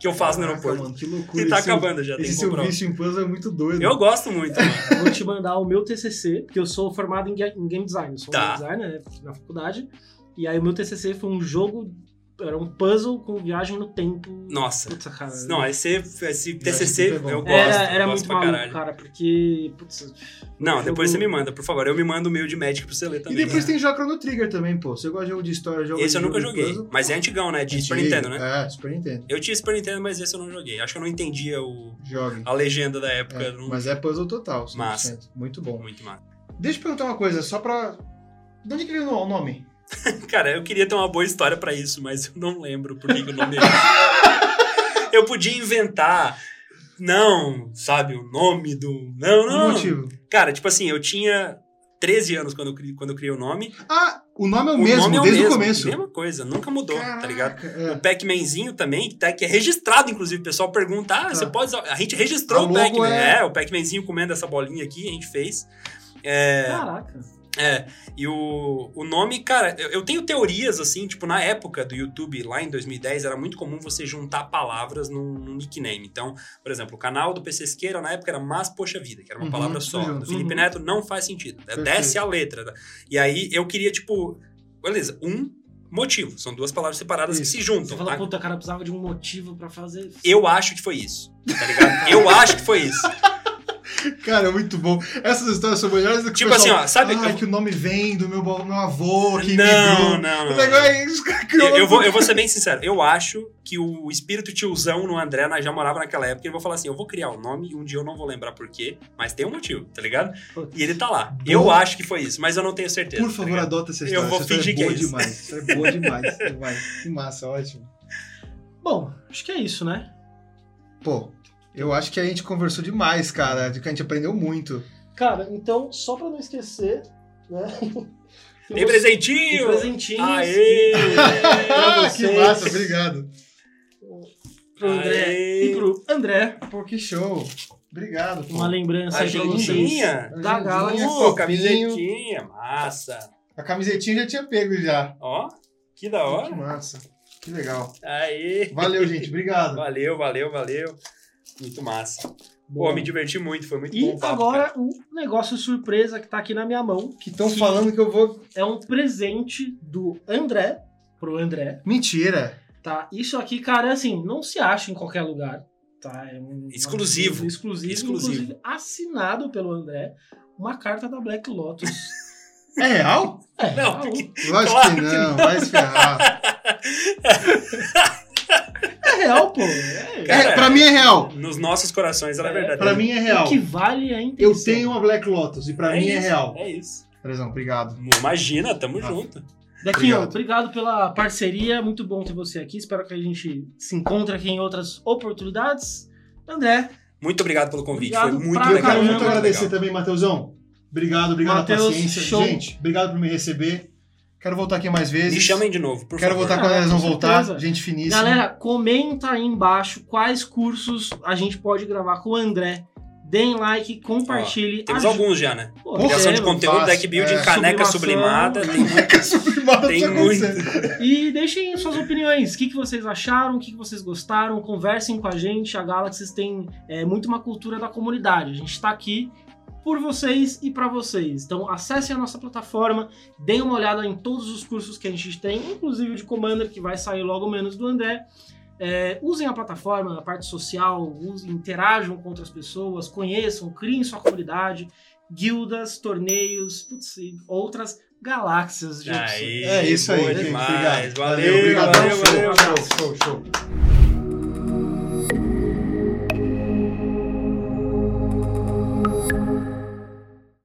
Que eu faço no Caraca, aeroporto. mano, que loucura. E tá Esse acabando já, Esse seu vício em puzzle é muito doido. Eu gosto muito, mano. Eu vou te mandar o meu TCC, porque eu sou formado em ga- em game design. Eu sou Tá. game designer né, na faculdade. E aí o meu TCC foi um jogo, era um puzzle com viagem no tempo. Nossa. Puta, cara. Não, esse, esse TCC no é eu gosto. era era gosto muito pra maluco, caralho. cara, porque. Putz, Não, jogo- depois você me manda, por favor. Eu me mando o meu de Magic pra você ler E também. depois tem jogo Chrono Trigger também, pô. Você gosta de jogo de história, jogo Esse eu nunca joguei. Mas é antigão, né? De Super Antigo. Nintendo, né? É, Super Nintendo. Eu tinha Super Nintendo, mas esse eu não joguei. Acho que eu não entendia o, Jogue. a legenda da época. É, não- mas é puzzle total. 100%. Massa. Muito bom. Muito massa. Deixa eu perguntar uma coisa, só pra. De onde que veio o nome? Cara, eu queria ter uma boa história pra isso, mas eu não lembro por que que o nome é. Eu podia inventar. Não, sabe, o nome do. Não, O não. motivo. Cara, tipo assim, eu tinha 13 anos quando eu, cri- quando eu criei o nome. Ah, o nome é o, o mesmo, nome é o desde mesmo, o começo. Mesma coisa, nunca mudou, Caraca, tá ligado? é. O Pac-Manzinho também, que, tá, que é registrado, inclusive. O pessoal pergunta: ah, Tá. você pode. usar- A gente registrou A o Pac-Man. é- É... o Pac-Manzinho comendo essa bolinha aqui, a gente fez. É, Caraca. É, e o, o nome, cara, eu, eu tenho teorias assim, tipo, na época do YouTube, lá em 2010, era muito comum você juntar palavras num, num nickname. Então, por exemplo, o canal do PC Siqueira na época era Mas Poxa Vida, que era uma Uhum, palavra só. Do Felipe Uhum. Neto não faz sentido. Perfeito. Desce a letra. tá? E aí eu queria, tipo, beleza, um motivo. São duas palavras separadas Isso. que se Você juntam. fala, tá? puta, cara, precisava de um motivo pra fazer. Eu acho que foi isso. Tá ligado? eu acho que foi isso. Cara, é muito bom. Essas histórias são melhores do que Tipo o pessoal, assim, ó, sabe- eu- que o nome vem do meu, meu avô que Não, imigrou. não, O não. negócio é isso, Eu, eu vou, eu vou ser bem sincero. Eu acho que o espírito tiozão no André né, já morava naquela época. Ele vai falar assim: eu vou criar um nome e um dia eu não vou lembrar por quê, mas tem um motivo, tá ligado? E ele tá lá. Eu acho que foi isso, mas eu não tenho certeza. Por tá favor, ligado? adota essa Eu história. vou essa história fingir é que é boa isso. demais. História é boa demais. demais. Que massa, ótimo. Bom, acho que é isso, né? Pô, Eu acho que a gente conversou demais, cara. De que a gente aprendeu muito. Cara, então, só pra não esquecer, né? Tem Tem presentinho! Aê! Pra Ah, que massa, obrigado. pro André Aê. e pro André. Pô, que show. Obrigado. pô. Uma lembrança aí pra vocês. Da Galaxy. Pô, camisetinha, massa! A camisetinha já tinha pego já. Ó, que da Que hora! massa. Que legal. Aê! Valeu, gente. Obrigado. Valeu, valeu, valeu. Muito massa. Pô, Bom. me diverti muito, foi muito bom E o papo, agora cara. o negócio surpresa que tá aqui na minha mão Que estão falando que eu vou. é um presente do André pro André, Mentira. tá? Isso aqui, cara, é assim, não se acha em qualquer lugar, tá? É um Exclusivo. exclusivo, Exclusivo. inclusive assinado pelo André, uma carta da Black Lotus. É real? É, Não, a- porque- Lógico Claro que que não. Vai se ferrar. é real, pô. É, Cara, É, pra mim é real. Nos nossos corações ela é É, verdade. Pra mim é real. O que vale é a Eu intenção. tenho uma Black Lotus e pra mim é isso, real. É isso. Prezão, obrigado. Imagina, tamo Ah. junto. Dequinho, Obrigado. obrigado pela parceria, muito bom ter você aqui. Espero que a gente se encontre aqui em outras oportunidades. André, Muito obrigado pelo convite. Obrigado foi muito E eu legal. quero muito agradecer legal. também, Matheusão. Obrigado, obrigado pela paciência. show. Gente, obrigado por me receber. Quero voltar aqui mais vezes. Me chamem de novo, por Quero favor. voltar quando Ah, elas vão voltar. Gente finíssima. galera, comenta aí embaixo quais cursos a gente pode gravar com o André. Deem like, compartilhe. Temos alguns já, né? Pô, Criação de conteúdo, deck building, é. caneca sublimada. Caneca sublimada Tem muito. E deixem suas opiniões. O que, que vocês acharam? O que, que vocês gostaram? Conversem com a gente. A Galaxy tem é, muito uma cultura da comunidade. A gente está aqui por vocês e para vocês. Então acessem a nossa plataforma, deem uma olhada em todos os cursos que a gente tem, inclusive o de Commander, que vai sair logo menos do André. É, usem a plataforma, a parte social, usem, interajam com outras pessoas, conheçam, criem sua comunidade, guildas, torneios, putz, e outras galáxias de. Aí, É isso aí, gente. demais. Obrigado. Valeu, obrigado. valeu, show, valeu. show, show, show.